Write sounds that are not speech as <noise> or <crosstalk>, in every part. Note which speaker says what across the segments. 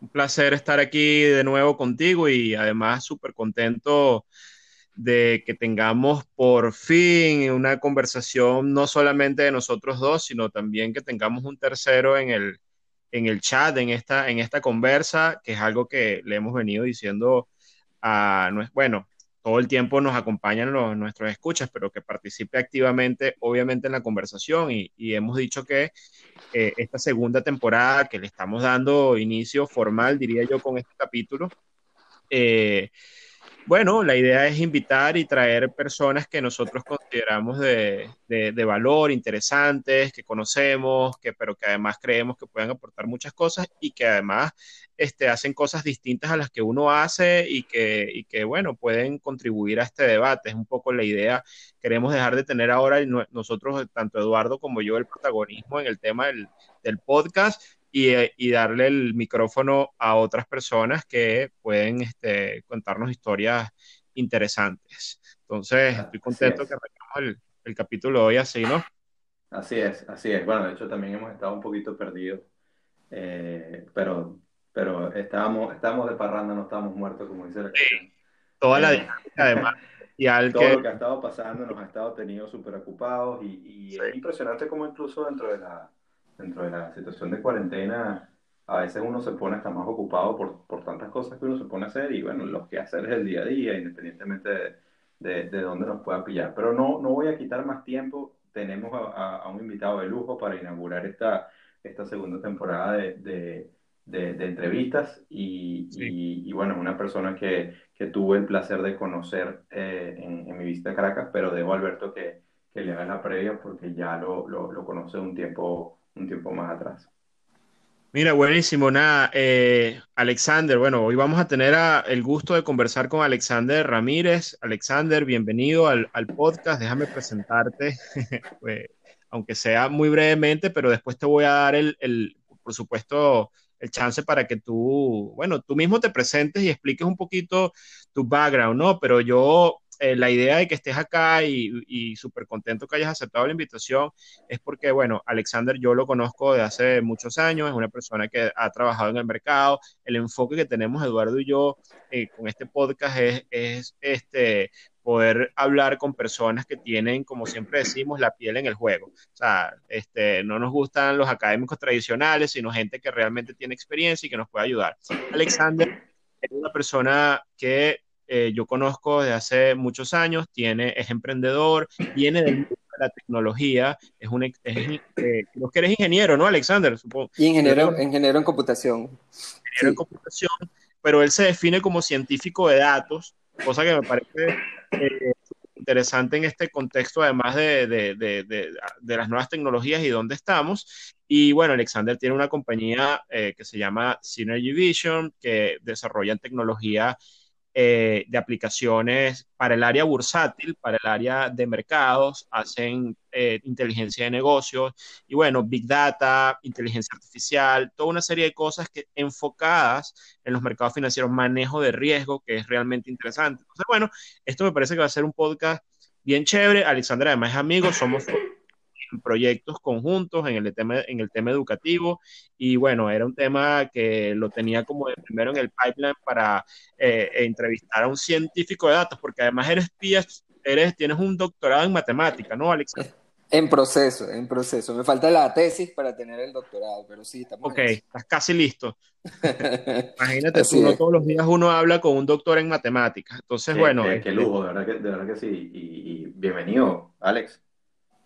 Speaker 1: Un placer estar aquí de nuevo contigo y además súper contento de que tengamos por fin una conversación no solamente de nosotros dos, sino también que tengamos un tercero en el, en el chat, en esta, en esta conversa, que es algo que le hemos venido diciendo a, bueno, todo el tiempo nos acompañan los, nuestros escuchas, pero que participe activamente, obviamente, en la conversación. Y, hemos dicho que eh, esta segunda temporada que le estamos dando inicio formal, diría yo, con este capítulo, eh, bueno, la idea es invitar y traer personas que nosotros consideramos de, valor, interesantes, que conocemos, que, pero que además creemos que pueden aportar muchas cosas y que además este, hacen cosas distintas a las que uno hace y que, y que, bueno, pueden contribuir a este debate. Es un poco la idea. Queremos dejar de tener ahora nosotros, tanto Eduardo como yo, el protagonismo en el tema del, del podcast eh, y, darle el micrófono a otras personas que pueden este, contarnos historias interesantes. Entonces, ah, estoy contento que arrancamos el, capítulo hoy así, ¿no?
Speaker 2: Así es, así es. Bueno, de hecho también hemos estado un poquito perdidos, eh, pero, pero estábamos, estábamos de parranda, no estábamos muertos, como dice la canción.
Speaker 1: toda la eh, dinámica, además.
Speaker 2: Y <laughs> al Todo lo que ha estado pasando nos ha estado teniendo súper ocupados y, y es impresionante como incluso dentro de la dentro de la situación de cuarentena, a veces uno se pone hasta más ocupado por, por tantas cosas que uno se pone a hacer y bueno, los que hacer es el día a día, independientemente de, de, de dónde nos pueda pillar. Pero no, no voy a quitar más tiempo, tenemos a, a un invitado de lujo para inaugurar esta, esta segunda temporada de, de entrevistas y, y, bueno, una persona que, que, tuve el placer de conocer eh, en, en, mi visita a Caracas, pero dejo a Alberto que, que le haga la previa porque ya lo, lo, lo conoce un tiempo un tiempo más atrás.
Speaker 1: Mira, buenísimo, nada. Eh, Alexander, bueno, hoy vamos a tener el gusto de conversar con Alexander Ramírez. Alexander, bienvenido al, podcast. Déjame presentarte, <laughs> pues, aunque sea muy brevemente, pero después te voy a dar el, el, por supuesto, el chance para que tú, bueno, tú mismo te presentes y expliques un poquito tu background, ¿no? Pero yo eh, la idea de que estés acá y, súper contento que hayas aceptado la invitación es porque, bueno, Alexander yo lo conozco de hace muchos años, es una persona que ha trabajado en el mercado. El enfoque que tenemos Eduardo y yo eh, con este podcast es este, poder hablar con personas que tienen, como siempre decimos, la piel en el juego. O sea, este, no nos gustan los académicos tradicionales, sino gente que realmente tiene experiencia y que nos puede ayudar. Alexander es una persona que eh, yo conozco desde hace muchos años, tiene, es emprendedor, viene de la tecnología, es un, es, eh, creo que eres ingeniero, ¿no, Alexander?
Speaker 3: Supongo. Y ingeniero, ingeniero en computación.
Speaker 1: Ingeniero en computación, pero él se define como científico de datos, cosa que me parece eh, interesante en este contexto, además de, de, de, de, las nuevas tecnologías y dónde estamos. Y bueno, Alexander tiene una compañía que se llama Synergy Vision, que desarrolla tecnología eh, de aplicaciones para el área bursátil, para el área de mercados, hacen eh, inteligencia de negocios y bueno, big data, inteligencia artificial, toda una serie de cosas que enfocadas en los mercados financieros, manejo de riesgo, que es realmente interesante. Entonces, bueno, esto me parece que va a ser un podcast bien chévere. Alexandra además es amigo, somos proyectos conjuntos en el tema, en el tema educativo y bueno, era un tema que lo tenía como de primero en el pipeline para eh, entrevistar a un científico de datos, porque además eres eres, tienes un doctorado en matemática, ¿no, Alex?
Speaker 3: En proceso, en proceso. Me falta la tesis para tener el doctorado, pero sí, estamos.
Speaker 1: Ok, estás casi listo. <laughs> Imagínate tú, no todos los días uno habla con un doctor en matemáticas. Entonces, bueno.
Speaker 2: Qué, este lujo, de verdad que, de verdad que sí. Y, bienvenido, Alex.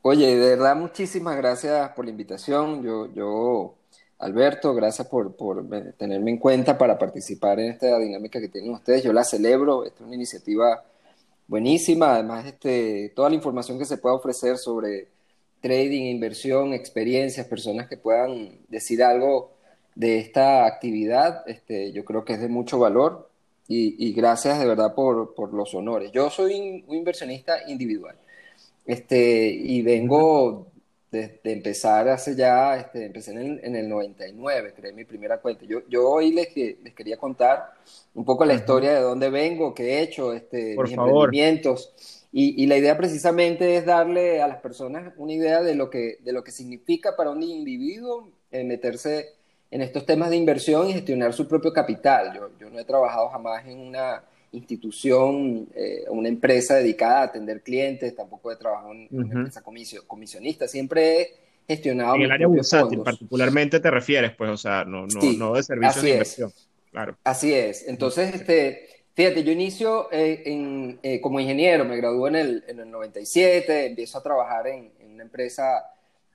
Speaker 3: Oye, de verdad, muchísimas gracias por la invitación. Yo, yo Alberto, gracias por, por tenerme en cuenta para participar en esta dinámica que tienen ustedes. Yo la celebro, esta es una iniciativa buenísima. Además, este, toda la información que se pueda ofrecer sobre trading, inversión, experiencias, personas que puedan decir algo de esta actividad, este, yo creo que es de mucho valor y, gracias de verdad por, por, los honores. Yo soy un inversionista individual este, y vengo de, empezar hace ya, este, empecé en el, en el, 99, creé mi primera cuenta. Yo, yo hoy les, les quería contar un poco la historia de dónde vengo, qué he hecho, este, mis emprendimientos. Y, y, la idea precisamente es darle a las personas una idea de lo que, de lo que significa para un individuo eh, meterse en estos temas de inversión y gestionar su propio capital. Yo, yo no he trabajado jamás en una institución, eh, una empresa dedicada a atender clientes, tampoco he trabajado en una empresa comisionista, siempre he gestionado.
Speaker 1: En el área bursátil, particularmente te refieres, pues, o sea, no, no, no de servicios de inversión. Claro.
Speaker 3: Así es. Entonces, este, fíjate, yo inicio eh, en, eh, como ingeniero, me gradué en el, en el 97, empiezo a trabajar en, en una empresa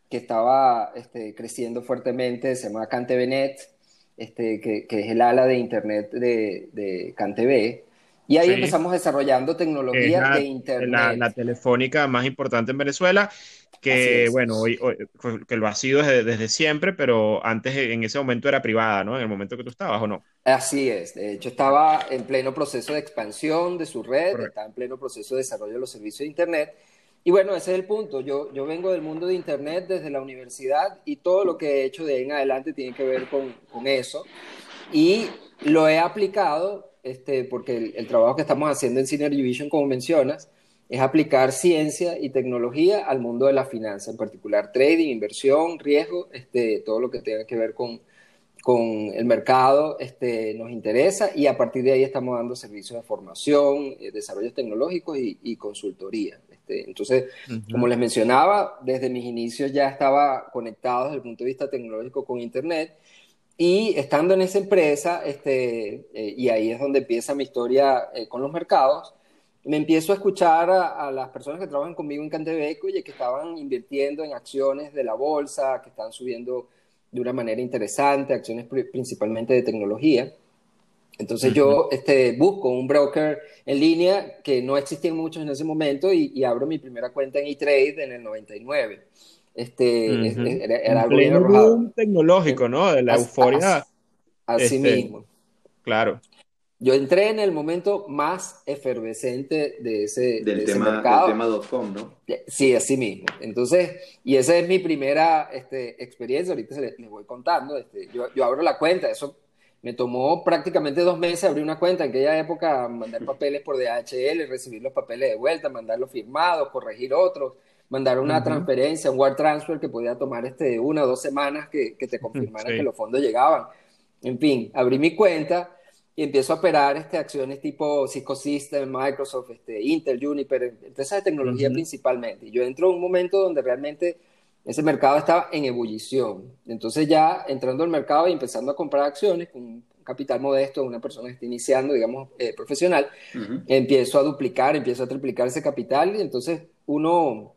Speaker 3: que estaba este, creciendo fuertemente, se llama CanTVNet, este, que, que, es el ala de Internet de, de CanTV. Y ahí empezamos desarrollando tecnología de Internet.
Speaker 1: La, telefónica más importante en Venezuela, que bueno, hoy, que lo ha sido desde, siempre, pero antes en ese momento era privada, ¿no? En el momento que tú estabas, ¿o no?
Speaker 3: Así es. De hecho, estaba en pleno proceso de expansión de su red, estaba en pleno proceso de desarrollo de los servicios de Internet. Y bueno, ese es el punto. Yo, yo vengo del mundo de Internet desde la universidad y todo lo que he hecho de ahí en adelante tiene que ver con, con eso. Y lo he aplicado este, porque el, trabajo que estamos haciendo en Synergy Vision, como mencionas, es aplicar ciencia y tecnología al mundo de la finanza, en particular trading, inversión, riesgo, este, todo lo que tenga que ver con, con el mercado este, nos interesa y a partir de ahí estamos dando servicios de formación, eh, desarrollos tecnológicos y, consultoría. Este, entonces, como les mencionaba, desde mis inicios ya estaba conectado desde el punto de vista tecnológico con Internet y estando en esa empresa, este, eh, y ahí es donde empieza mi historia eh, con los mercados, me empiezo a escuchar a, las personas que trabajan conmigo en Cantebeco y que estaban invirtiendo en acciones de la bolsa, que están subiendo de una manera interesante, acciones principalmente de tecnología. Entonces yo este, busco un broker en línea que no existían muchos en ese momento y, y abro mi primera cuenta en eTrade en el 99. Este,
Speaker 1: era, algo tecnológico, ¿no? De la euforia.
Speaker 3: Así, este, mismo.
Speaker 1: Claro.
Speaker 3: Yo entré en el momento más efervescente de ese,
Speaker 2: del
Speaker 3: de
Speaker 2: tema,
Speaker 3: mercado.
Speaker 2: Del tema .com, ¿no?
Speaker 3: Sí, así mismo. Entonces, y esa es mi primera este, experiencia, ahorita les, voy contando. Este, yo, yo, abro la cuenta, eso me tomó prácticamente dos meses abrir una cuenta. En aquella época, mandar papeles por DHL, recibir los papeles de vuelta, mandarlos firmados, corregir otros mandar una transferencia, un wire transfer que podía tomar este, una o dos semanas que, que te <laughs> confirmaran que los fondos llegaban. En fin, abrí mi cuenta y empiezo a operar este, acciones tipo Cisco System, Microsoft, este, Intel, Juniper, empresas de tecnología principalmente. Y yo entro en un momento donde realmente ese mercado estaba en ebullición. Entonces ya entrando al mercado y empezando a comprar acciones con un capital modesto una persona que está iniciando, digamos, eh, profesional, empiezo a duplicar, empiezo a triplicar ese capital y entonces uno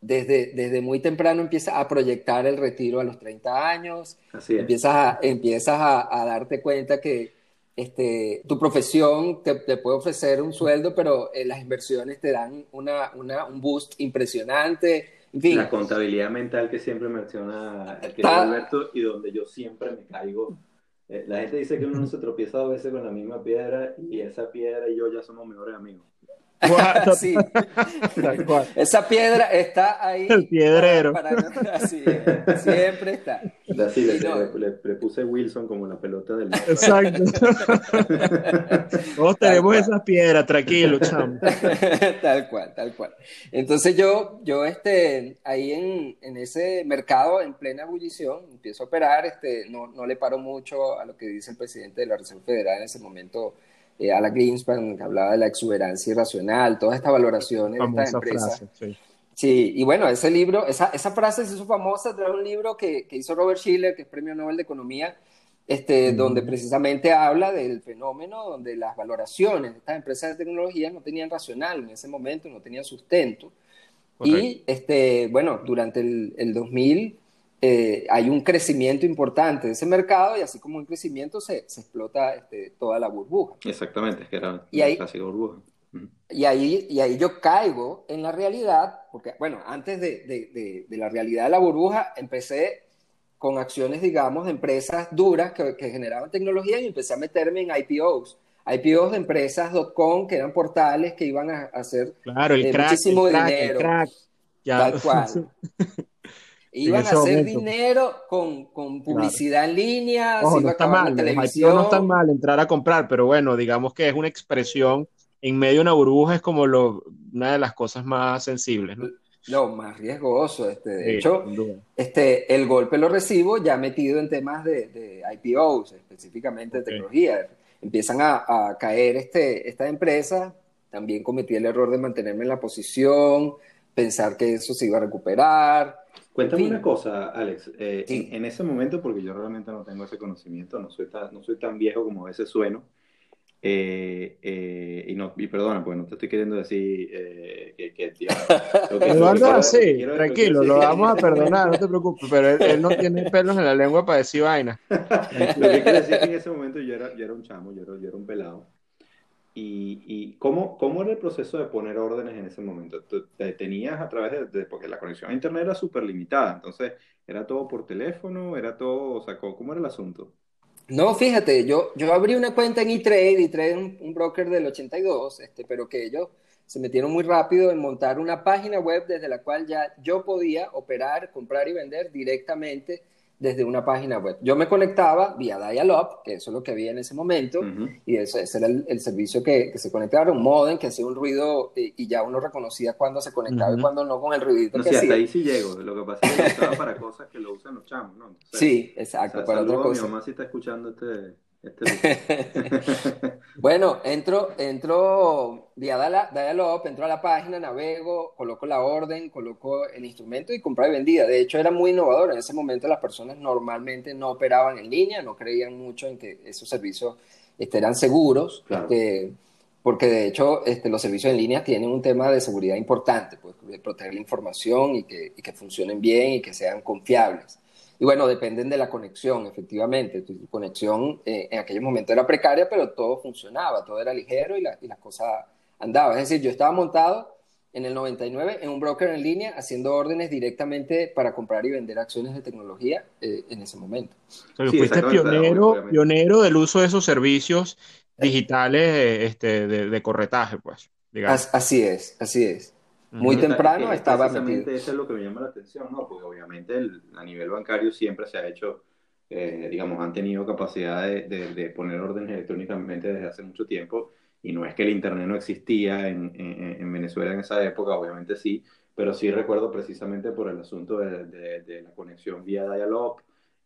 Speaker 3: desde, desde muy temprano empiezas a proyectar el retiro a los 30 años, empiezas, a, empiezas a, darte cuenta que este, tu profesión te, puede ofrecer un sueldo, pero eh, las inversiones te dan una, una, un boost impresionante. En fin.
Speaker 2: La contabilidad mental que siempre menciona el Alberto y donde yo siempre me caigo. Eh, la gente dice que uno no se tropieza dos veces con la misma piedra y esa piedra y yo ya somos mejores amigos. <laughs>
Speaker 3: sí. Esa piedra está ahí.
Speaker 1: El piedrero. <laughs>
Speaker 3: siempre está.
Speaker 2: Así, le, puse Wilson como la pelota del.
Speaker 1: Exacto. <laughs> Todos tenemos esas piedras, tranquilo, chamo.
Speaker 3: tal cual, tal cual. Entonces yo, yo este, ahí en, en ese mercado en plena ebullición, empiezo a operar, este, no, no le paro mucho a lo que dice el presidente de la Reserva Federal en ese momento eh, a la Greenspan, que hablaba de la exuberancia irracional, todas estas valoraciones de estas empresas. Sí, y bueno, ese libro, esa, esa frase se hizo famosa tras un libro que, que, hizo Robert Schiller, que es Premio Nobel de Economía, este, donde precisamente habla del fenómeno donde las valoraciones de estas empresas de tecnología no tenían racional en ese momento, no tenían sustento. Y este, bueno, durante el, el 2000 eh, hay un crecimiento importante de ese mercado y así como un crecimiento se, se explota este, toda la burbuja.
Speaker 2: Exactamente, es que era y ahí, clásica burbuja.
Speaker 3: Y ahí, y ahí yo caigo en la realidad, porque bueno, antes de, de, de la realidad de la burbuja empecé con acciones, digamos, de empresas duras que, generaban tecnología y empecé a meterme en IPOs. IPOs de empresas .com que eran portales que iban a, hacer
Speaker 1: claro, el eh, muchísimo dinero.
Speaker 3: Tal cual. <laughs> iban a hacer dinero con, con publicidad en línea.
Speaker 1: no está mal, televisión. no está mal entrar a comprar, pero bueno, digamos que es una expresión en medio de una burbuja, es como lo, una de las cosas más sensibles. ¿no?
Speaker 3: lo más riesgoso. Este, de hecho, este, el golpe lo recibo ya metido en temas de, de IPOs, específicamente de tecnología. Empiezan a, caer este, estas empresas. También cometí el error de mantenerme en la posición, pensar que eso se iba a recuperar.
Speaker 2: Cuéntame una cosa, Alex. Eh, en, ese momento, porque yo realmente no tengo ese conocimiento, no soy tan, no soy tan viejo como a veces sueno, eh, eh, y, no, y perdona, pues no te estoy queriendo decir eh, que, que, <laughs> tío,
Speaker 1: Eduardo, sí, tranquilo, lo vamos a perdonar, no te <laughs> preocupes, pero él, no tiene pelos en la lengua para decir vaina.
Speaker 2: lo que quiero decir es que en ese momento yo era, yo era un chamo, yo era, yo era un pelado. ¿Y, y cómo, cómo, era el proceso de poner órdenes en ese momento? te tenías a través de, porque la conexión a internet era súper limitada, entonces era todo por teléfono, era todo, o sea, ¿cómo era el asunto?
Speaker 3: No, fíjate, yo, yo abrí una cuenta en eTrade, eTrade es un, un broker del 82, este, pero que ellos se metieron muy rápido en montar una página web desde la cual ya yo podía operar, comprar y vender directamente desde una página web. Yo me conectaba vía Dial-Up, que eso es lo que había en ese momento, y ese, era el, servicio que, se conectaba, un modem que hacía un ruido y, ya uno reconocía cuándo se conectaba y cuándo no con el ruidito no, que
Speaker 2: sí, hasta ahí sí llego, lo que pasa es que estaba para cosas que lo usan los chamos, ¿no? <laughs>
Speaker 3: sí, exacto, para otra cosa.
Speaker 2: mi mamá si está escuchando este <laughs>
Speaker 3: bueno, entro, entro vía Dialog, entro a la página, navego, coloco la orden, coloco el instrumento y compra y vendida. De hecho, era muy innovador. En ese momento las personas normalmente no operaban en línea, no creían mucho en que esos servicios este, eran seguros, este, porque de hecho este, los servicios en línea tienen un tema de seguridad importante, pues, de proteger la información y que, y que funcionen bien y que sean confiables. Y bueno, dependen de la conexión, efectivamente. Tu conexión eh, en aquellos momentos era precaria, pero todo funcionaba, todo era ligero y, la, y las cosas andaban. Es decir, yo estaba montado en el 99 en un broker en línea haciendo órdenes directamente para comprar y vender acciones de tecnología eh, en ese momento.
Speaker 1: fuiste pionero, pionero del uso de esos servicios digitales este, de, de corretaje, pues.
Speaker 3: Digamos. Así es, así es. Muy temprano estaba
Speaker 2: Precisamente eso es lo que me llama la atención, ¿no? Porque obviamente a nivel bancario siempre se ha hecho, eh, digamos, han tenido capacidad de, de, poner órdenes electrónicamente desde hace mucho tiempo y no es que el Internet no existía en, en, Venezuela en esa época, obviamente sí, pero sí recuerdo precisamente por el asunto de, de la conexión vía dial-up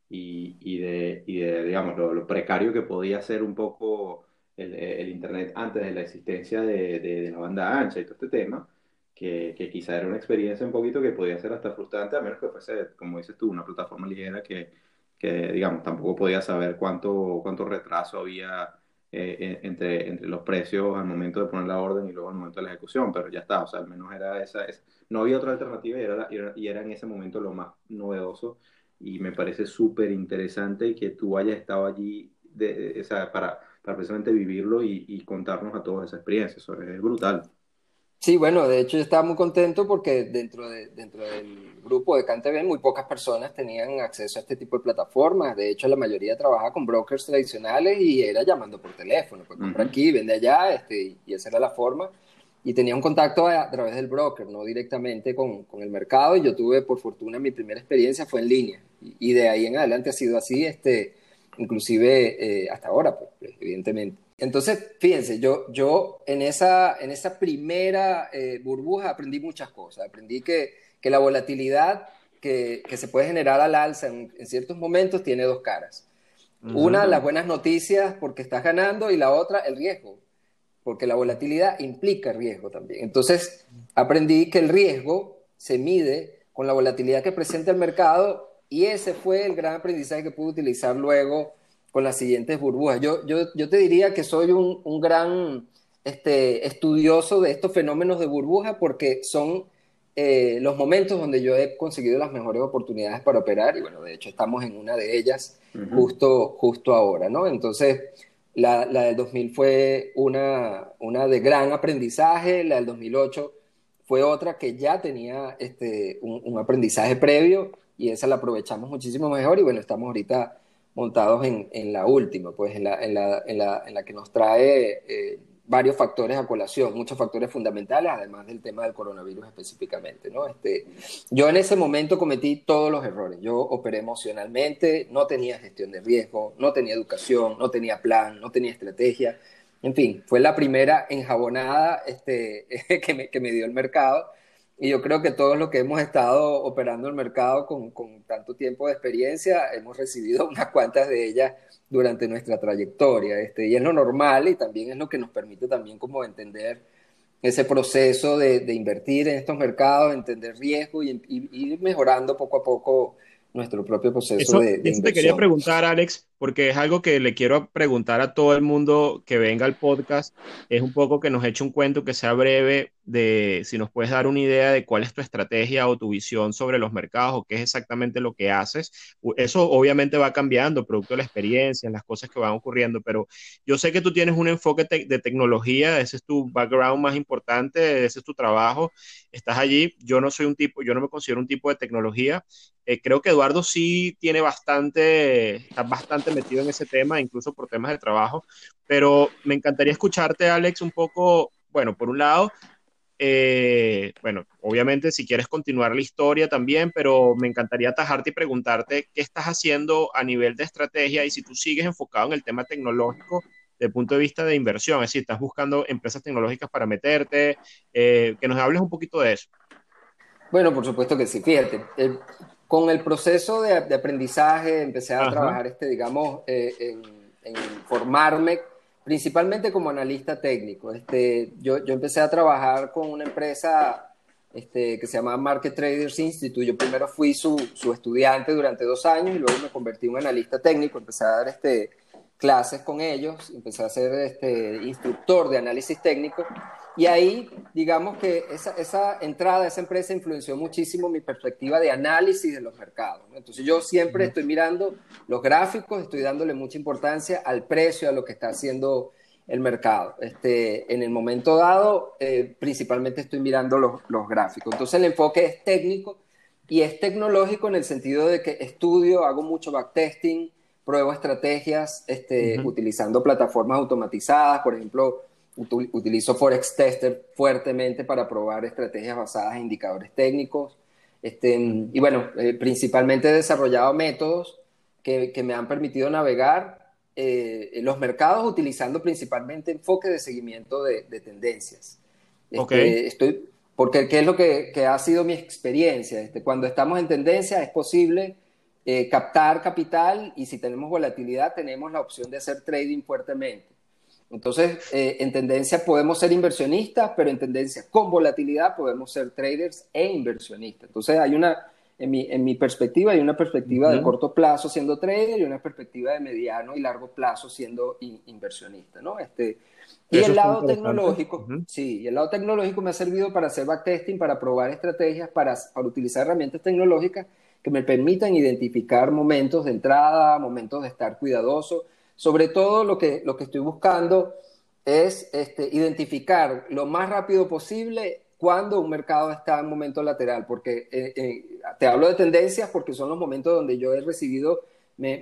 Speaker 2: y, y, de, y de, digamos, lo, lo, precario que podía ser un poco el, el Internet antes de la existencia de, la banda ancha y todo este tema que, que, quizá era una experiencia un poquito que podía ser hasta frustrante, a menos que fuese, como dices tú, una plataforma ligera que, que digamos, tampoco podía saber cuánto, cuánto retraso había eh, entre, entre los precios al momento de poner la orden y luego al momento de la ejecución, pero ya está, o sea, al menos era esa, no había otra alternativa y era, y era, en ese momento lo más novedoso y me parece súper interesante que tú hayas estado allí de, o sea, para, para precisamente vivirlo y, y contarnos a todos esa experiencia, eso es brutal.
Speaker 3: Sí, bueno, de hecho yo estaba muy contento porque dentro, de, dentro del grupo de CanTV muy pocas personas tenían acceso a este tipo de plataformas. De hecho, la mayoría trabajaba con brokers tradicionales y era llamando por teléfono, pues compra aquí, vende allá, este, y esa era la forma. Y tenía un contacto a, través del broker, no directamente con, con, el mercado. Y yo tuve, por fortuna, mi primera experiencia fue en línea. Y, de ahí en adelante ha sido así, este, inclusive eh, hasta ahora, pues, evidentemente. Entonces, fíjense, yo, yo en, esa, en esa primera eh, burbuja aprendí muchas cosas. Aprendí que, que la volatilidad que, que, se puede generar al alza en, ciertos momentos tiene dos caras. Una, las buenas noticias porque estás ganando y la otra, el riesgo, porque la volatilidad implica riesgo también. Entonces, aprendí que el riesgo se mide con la volatilidad que presenta el mercado y ese fue el gran aprendizaje que pude utilizar luego con las siguientes burbujas. Yo, yo, yo te diría que soy un, un gran este, estudioso de estos fenómenos de burbuja porque son eh, los momentos donde yo he conseguido las mejores oportunidades para operar y bueno, de hecho estamos en una de ellas justo, justo ahora, ¿no? Entonces, la, la, del 2000 fue una, una de gran aprendizaje, la del 2008 fue otra que ya tenía este, un, aprendizaje previo y esa la aprovechamos muchísimo mejor y bueno, estamos ahorita montados en, en la última, pues en la, en la, en la, en la que nos trae eh, varios factores a colación, muchos factores fundamentales, además del tema del coronavirus específicamente. ¿no? Este, yo en ese momento cometí todos los errores. Yo operé emocionalmente, no tenía gestión de riesgo, no tenía educación, no tenía plan, no tenía estrategia. En fin, fue la primera enjabonada este, <laughs> que, me, que me dio el mercado. Y yo creo que todos los que hemos estado operando el mercado con, con tanto tiempo de experiencia, hemos recibido <laughs> unas cuantas de ellas durante nuestra trayectoria. Este, y es lo normal y también es lo que nos permite también como entender ese proceso de, invertir en estos mercados, entender riesgo y, ir mejorando poco a poco nuestro propio proceso de, de
Speaker 1: te quería preguntar, Alex, porque es algo que le quiero preguntar a todo el mundo que venga al podcast. Es un poco que nos eche un cuento que sea breve de si nos puedes dar una idea de cuál es tu estrategia o tu visión sobre los mercados o qué es exactamente lo que haces. Eso obviamente va cambiando, producto de la experiencia, las cosas que van ocurriendo, pero yo sé que tú tienes un enfoque de tecnología, ese es tu background más importante, ese es tu trabajo, estás allí. Yo no soy un tipo, yo no me considero un tipo de tecnología. Eh, creo que Eduardo sí tiene bastante, está bastante metido en ese tema, incluso por temas de trabajo, pero me encantaría escucharte, Alex, un poco, bueno, por un lado, eh, bueno, obviamente si quieres continuar la historia también, pero me encantaría atajarte y preguntarte qué estás haciendo a nivel de estrategia y si tú sigues enfocado en el tema tecnológico desde el punto de vista de inversión, es decir, estás buscando empresas tecnológicas para meterte, eh, que nos hables un poquito de eso.
Speaker 3: Bueno, por supuesto que sí, fíjate, con el proceso de, aprendizaje empecé a trabajar, este, digamos, eh, en, formarme principalmente como analista técnico. Este, yo, yo empecé a trabajar con una empresa este, que se llama Market Traders Institute. Yo primero fui su, su, estudiante durante dos años y luego me convertí en un analista técnico. Empecé a dar este, clases con ellos, empecé a ser este, instructor de análisis técnico y ahí, digamos que esa, esa entrada a esa empresa influenció muchísimo mi perspectiva de análisis de los mercados. Entonces yo siempre estoy mirando los gráficos, estoy dándole mucha importancia al precio, a lo que está haciendo el mercado. Este, en el momento dado, eh, principalmente estoy mirando los, los gráficos. Entonces el enfoque es técnico y es tecnológico en el sentido de que estudio, hago mucho backtesting, pruebo estrategias este, utilizando plataformas automatizadas, por ejemplo, utilizo Forex Tester fuertemente para probar estrategias basadas en indicadores técnicos. Este, y bueno, eh, principalmente he desarrollado métodos que, que me han permitido navegar eh, los mercados utilizando principalmente enfoque de seguimiento de, tendencias. Este, estoy, porque ¿qué es lo que, que, ha sido mi experiencia? Este, cuando estamos en tendencia es posible eh, captar capital y si tenemos volatilidad tenemos la opción de hacer trading fuertemente. Entonces, eh, en tendencia podemos ser inversionistas, pero en tendencia con volatilidad podemos ser traders e inversionistas. Entonces, hay una, en mi, en mi perspectiva, hay una perspectiva de corto plazo siendo trader y una perspectiva de mediano y largo plazo siendo inversionista, ¿no? Este, y el lado tecnológico, sí, y el lado tecnológico me ha servido para hacer backtesting, para probar estrategias, para, para utilizar herramientas tecnológicas que me permitan identificar momentos de entrada, momentos de estar cuidadoso. Sobre todo lo que, lo que estoy buscando es este, identificar lo más rápido posible cuando un mercado está en momento lateral, porque eh, eh, te hablo de tendencias porque son los momentos donde yo he recibido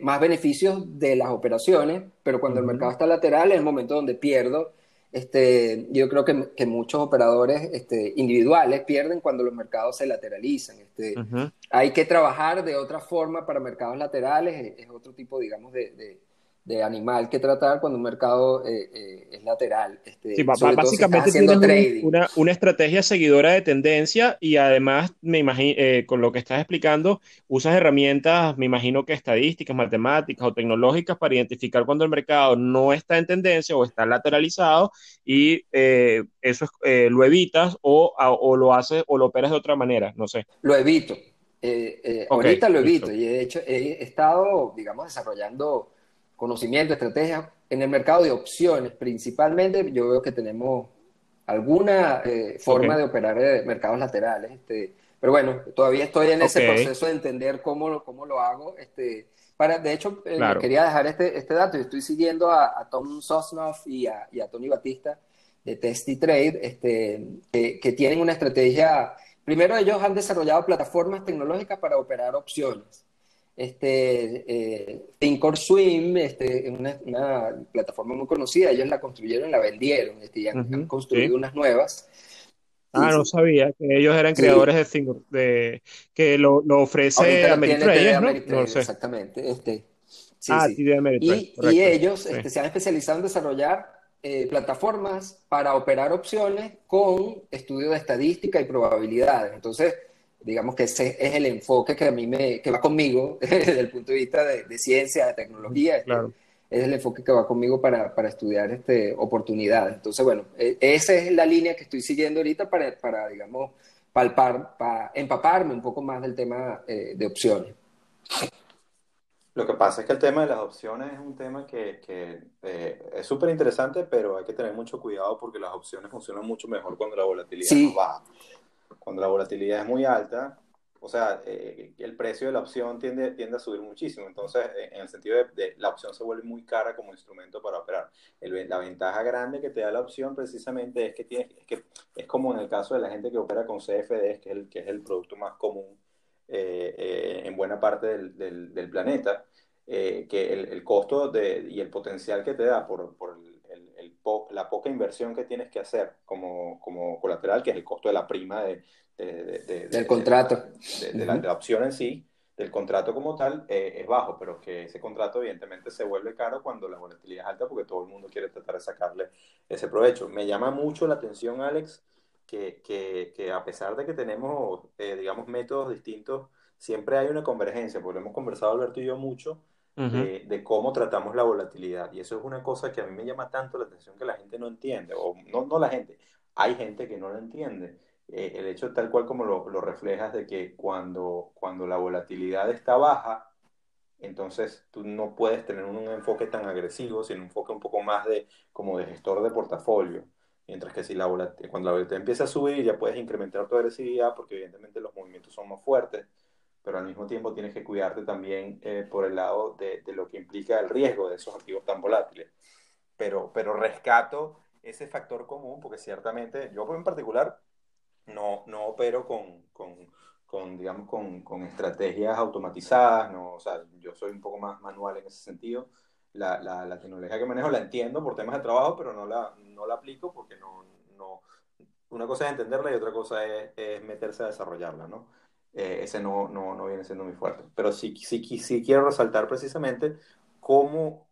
Speaker 3: más beneficios de las operaciones, pero cuando el mercado está lateral es el momento donde pierdo este, yo creo que, muchos operadores este, individuales pierden cuando los mercados se lateralizan. Este, Hay que trabajar de otra forma para mercados laterales, es, otro tipo, digamos, de, de animal que tratar cuando un mercado eh, eh, es lateral.
Speaker 1: Este, sí, básicamente tienes una, una, estrategia seguidora de tendencia y además, me imagino, eh, con lo que estás explicando, usas herramientas, me imagino que estadísticas, matemáticas o tecnológicas para identificar cuando el mercado no está en tendencia o está lateralizado y eso lo evitas o, o, lo haces o lo operas de otra manera, no sé.
Speaker 3: Lo evito. ahorita lo evito y de hecho he estado, digamos, desarrollando conocimiento, estrategia en el mercado de opciones principalmente, yo veo que tenemos alguna eh, forma de operar de mercados laterales. Este, pero bueno, todavía estoy en ese proceso de entender cómo, cómo lo hago. Este, para, de hecho, eh, quería dejar este, este dato. Yo estoy siguiendo a, Tom Sosnoff y a, y a, Tony Batista de Testy Trade, este, que, que tienen una estrategia. Primero, ellos han desarrollado plataformas tecnológicas para operar opciones este, eh, Thinkorswim, este, una, una, plataforma muy conocida, ellos la construyeron y la vendieron, este, y han, construido unas nuevas.
Speaker 1: Ah, no sabía que ellos eran creadores de Think, de que lo, lo ofrece Ameritrade, ¿no?
Speaker 3: no sé. Exactamente. Este, ah, sí. de Ameritrade. Y, y ellos este, se han especializado en desarrollar eh, plataformas para operar opciones con estudio de estadística y probabilidades. Entonces, digamos que ese es el enfoque que a mí me, que va conmigo <laughs> desde el punto de vista de, ciencia, de tecnología. Este, claro. Es el enfoque que va conmigo para, para, estudiar este, oportunidades. Entonces, bueno, e, esa es la línea que estoy siguiendo ahorita para, para digamos, palpar, para empaparme un poco más del tema eh, de opciones.
Speaker 2: Lo que pasa es que el tema de las opciones es un tema que, que eh, es súper interesante, pero hay que tener mucho cuidado porque las opciones funcionan mucho mejor cuando la volatilidad sí. baja cuando la volatilidad es muy alta, o sea, eh, el precio de la opción tiende, tiende a subir muchísimo. Entonces, en el sentido de, la opción se vuelve muy cara como instrumento para operar. la ventaja grande que te da la opción precisamente es que, tienes, es que es como en el caso de la gente que opera con CFDs, que es el, que es el producto más común eh, eh, en buena parte del, del, planeta, que el, el, costo de, y el potencial que te da por, por el, la poca inversión que tienes que hacer como, como colateral, que es el costo de la prima de,
Speaker 3: del contrato.
Speaker 2: De, la, opción en sí, del contrato como tal, eh, es bajo, pero que ese contrato evidentemente se vuelve caro cuando la volatilidad es alta porque todo el mundo quiere tratar de sacarle ese provecho. Me llama mucho la atención, Alex, que, que, que a pesar de que tenemos, eh, digamos, métodos distintos, siempre hay una convergencia, porque hemos conversado Alberto y yo mucho de, cómo tratamos la volatilidad. Y eso es una cosa que a mí me llama tanto la atención que la gente no entiende, o no, no la gente, hay gente que no lo entiende. Eh, el hecho tal cual como lo, lo, reflejas de que cuando, cuando la volatilidad está baja, entonces tú no puedes tener un enfoque tan agresivo, sino un enfoque un poco más de como de gestor de portafolio. Mientras que si la cuando la volatilidad empieza a subir, ya puedes incrementar tu agresividad porque evidentemente los movimientos son más fuertes pero al mismo tiempo tienes que cuidarte también eh, por el lado de, de, lo que implica el riesgo de esos activos tan volátiles. Pero, pero rescato ese factor común, porque ciertamente yo en particular no, no opero con, con, con digamos, con, con, estrategias automatizadas, no, o sea, yo soy un poco más manual en ese sentido. La, la, la, tecnología que manejo la entiendo por temas de trabajo, pero no la, no la aplico porque no, no, una cosa es entenderla y otra cosa es, es meterse a desarrollarla, ¿no? Eh, ese no, no, no, viene siendo muy fuerte. Pero sí, sí, sí quiero resaltar precisamente cómo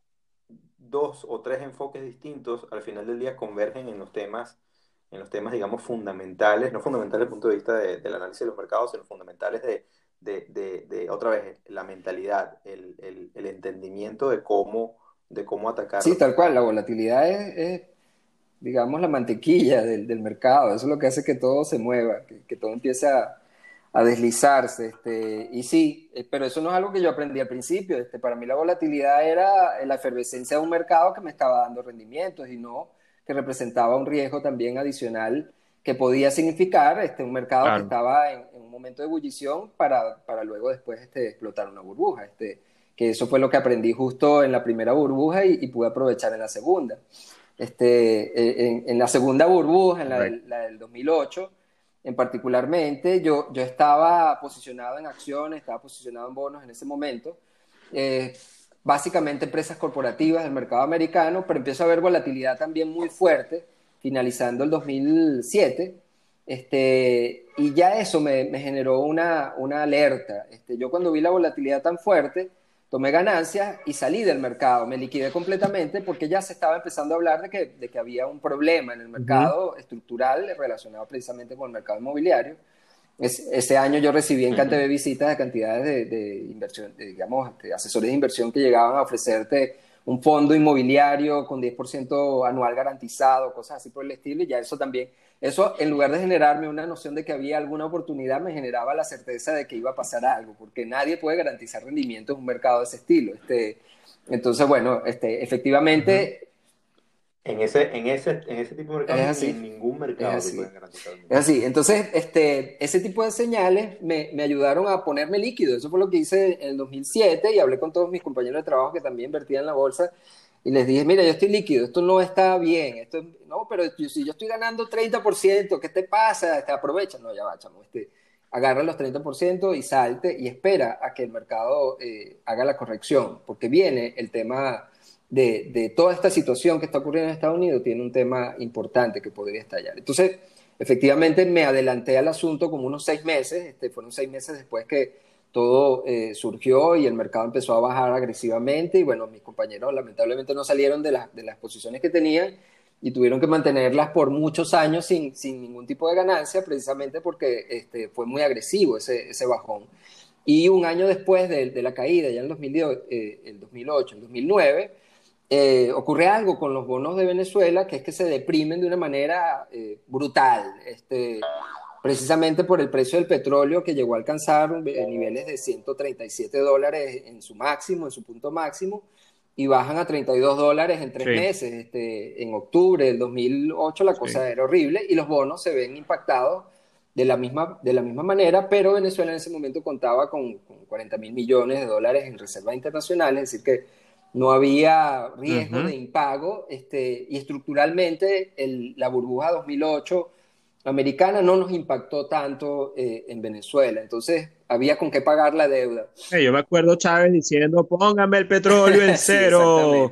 Speaker 2: dos o tres enfoques distintos al final del día convergen en los temas, en los temas digamos, fundamentales, no fundamentales desde el punto de vista del análisis de los mercados, sino fundamentales de, de, de, otra vez, la mentalidad, el, el, el, entendimiento de cómo, de cómo atacar.
Speaker 3: Sí, tal cual, la volatilidad es, digamos, la mantequilla del, del, mercado, eso es lo que hace que todo se mueva, que, que todo empiece a a deslizarse. Este, y sí, eh, pero eso no es algo que yo aprendí al principio. Este, para mí la volatilidad era la efervescencia de un mercado que me estaba dando rendimientos y no que representaba un riesgo también adicional que podía significar este, un mercado que estaba en, un momento de ebullición para, para luego después este, explotar una burbuja. Este, que eso fue lo que aprendí justo en la primera burbuja y, pude aprovechar en la segunda. Este, eh, en, la segunda burbuja, en la, la del 2008, en particularmente, yo, yo estaba posicionado en acciones, estaba posicionado en bonos en ese momento, eh, básicamente empresas corporativas del mercado americano, pero empiezo a ver volatilidad también muy fuerte, finalizando el 2007, este, y ya eso me, me generó una, una alerta. Este, yo cuando vi la volatilidad tan fuerte, tomé ganancias y salí del mercado, me liquidé completamente porque ya se estaba empezando a hablar de que, de que había un problema en el mercado estructural relacionado precisamente con el mercado inmobiliario. ese año yo recibí en CanTV visitas de cantidades de, de inversión, digamos, de asesores de inversión que llegaban a ofrecerte un fondo inmobiliario con 10% anual garantizado, cosas así por el estilo, y ya eso también, eso en lugar de generarme una noción de que había alguna oportunidad, me generaba la certeza de que iba a pasar algo, porque nadie puede garantizar rendimiento en un mercado de ese estilo. Este, entonces, bueno, este, efectivamente,
Speaker 2: en ese, en ese, en ese tipo de mercado, en ningún mercado
Speaker 3: es así. Es así. Entonces, este, ese tipo de señales me, me, ayudaron a ponerme líquido. Eso fue lo que hice en el 2007 y hablé con todos mis compañeros de trabajo que también invertían en la bolsa y les dije, mira, yo estoy líquido, esto no está bien, esto no, pero si yo estoy ganando 30%, ¿qué te pasa? Te aprovecha. No, ya va, chamo, este, agarra los 30% y salte y espera a que el mercado eh, haga la corrección, porque viene el tema de, toda esta situación que está ocurriendo en Estados Unidos tiene un tema importante que podría estallar. Entonces, efectivamente me adelanté al asunto como unos seis meses, este, fueron seis meses después que todo eh, surgió y el mercado empezó a bajar agresivamente y bueno, mis compañeros lamentablemente no salieron de, de las posiciones que tenían y tuvieron que mantenerlas por muchos años sin, sin ningún tipo de ganancia, precisamente porque este, fue muy agresivo ese, ese bajón. Y un año después de, de la caída, ya en el, 2010, eh, 2008, el 2009, eh, ocurre algo con los bonos de Venezuela, que es que se deprimen de una manera eh, brutal, este, precisamente por el precio del petróleo que llegó a alcanzar eh, niveles de 137 dólares en su máximo, en su punto máximo, y bajan a 32 dólares en tres meses. Este, en octubre del 2008 la cosa era horrible y los bonos se ven impactados de la misma, de la misma manera, pero Venezuela en ese momento contaba con, con 40 mil millones de dólares en reservas internacionales, es decir, que no había riesgo de impago este, y estructuralmente la burbuja 2008 americana no nos impactó tanto eh, en Venezuela, entonces había con qué pagar la deuda.
Speaker 1: yo me acuerdo Chávez diciendo, póngame el petróleo en <laughs> cero.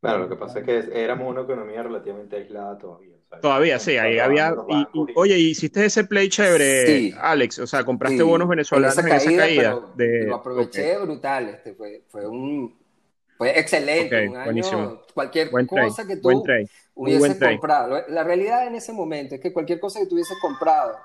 Speaker 2: claro, lo que pasa es que éramos una economía relativamente aislada todavía.
Speaker 1: Todavía, sí, ahí había. oye, hiciste ese play chévere, Alex. O sea, compraste bonos venezolanos en esa caída.
Speaker 3: Lo aproveché brutal. Este, fue, fue un. Fue excelente. un año, cualquier cosa que tú hubieses comprado. La realidad en ese momento es que cualquier cosa que tú hubieses comprado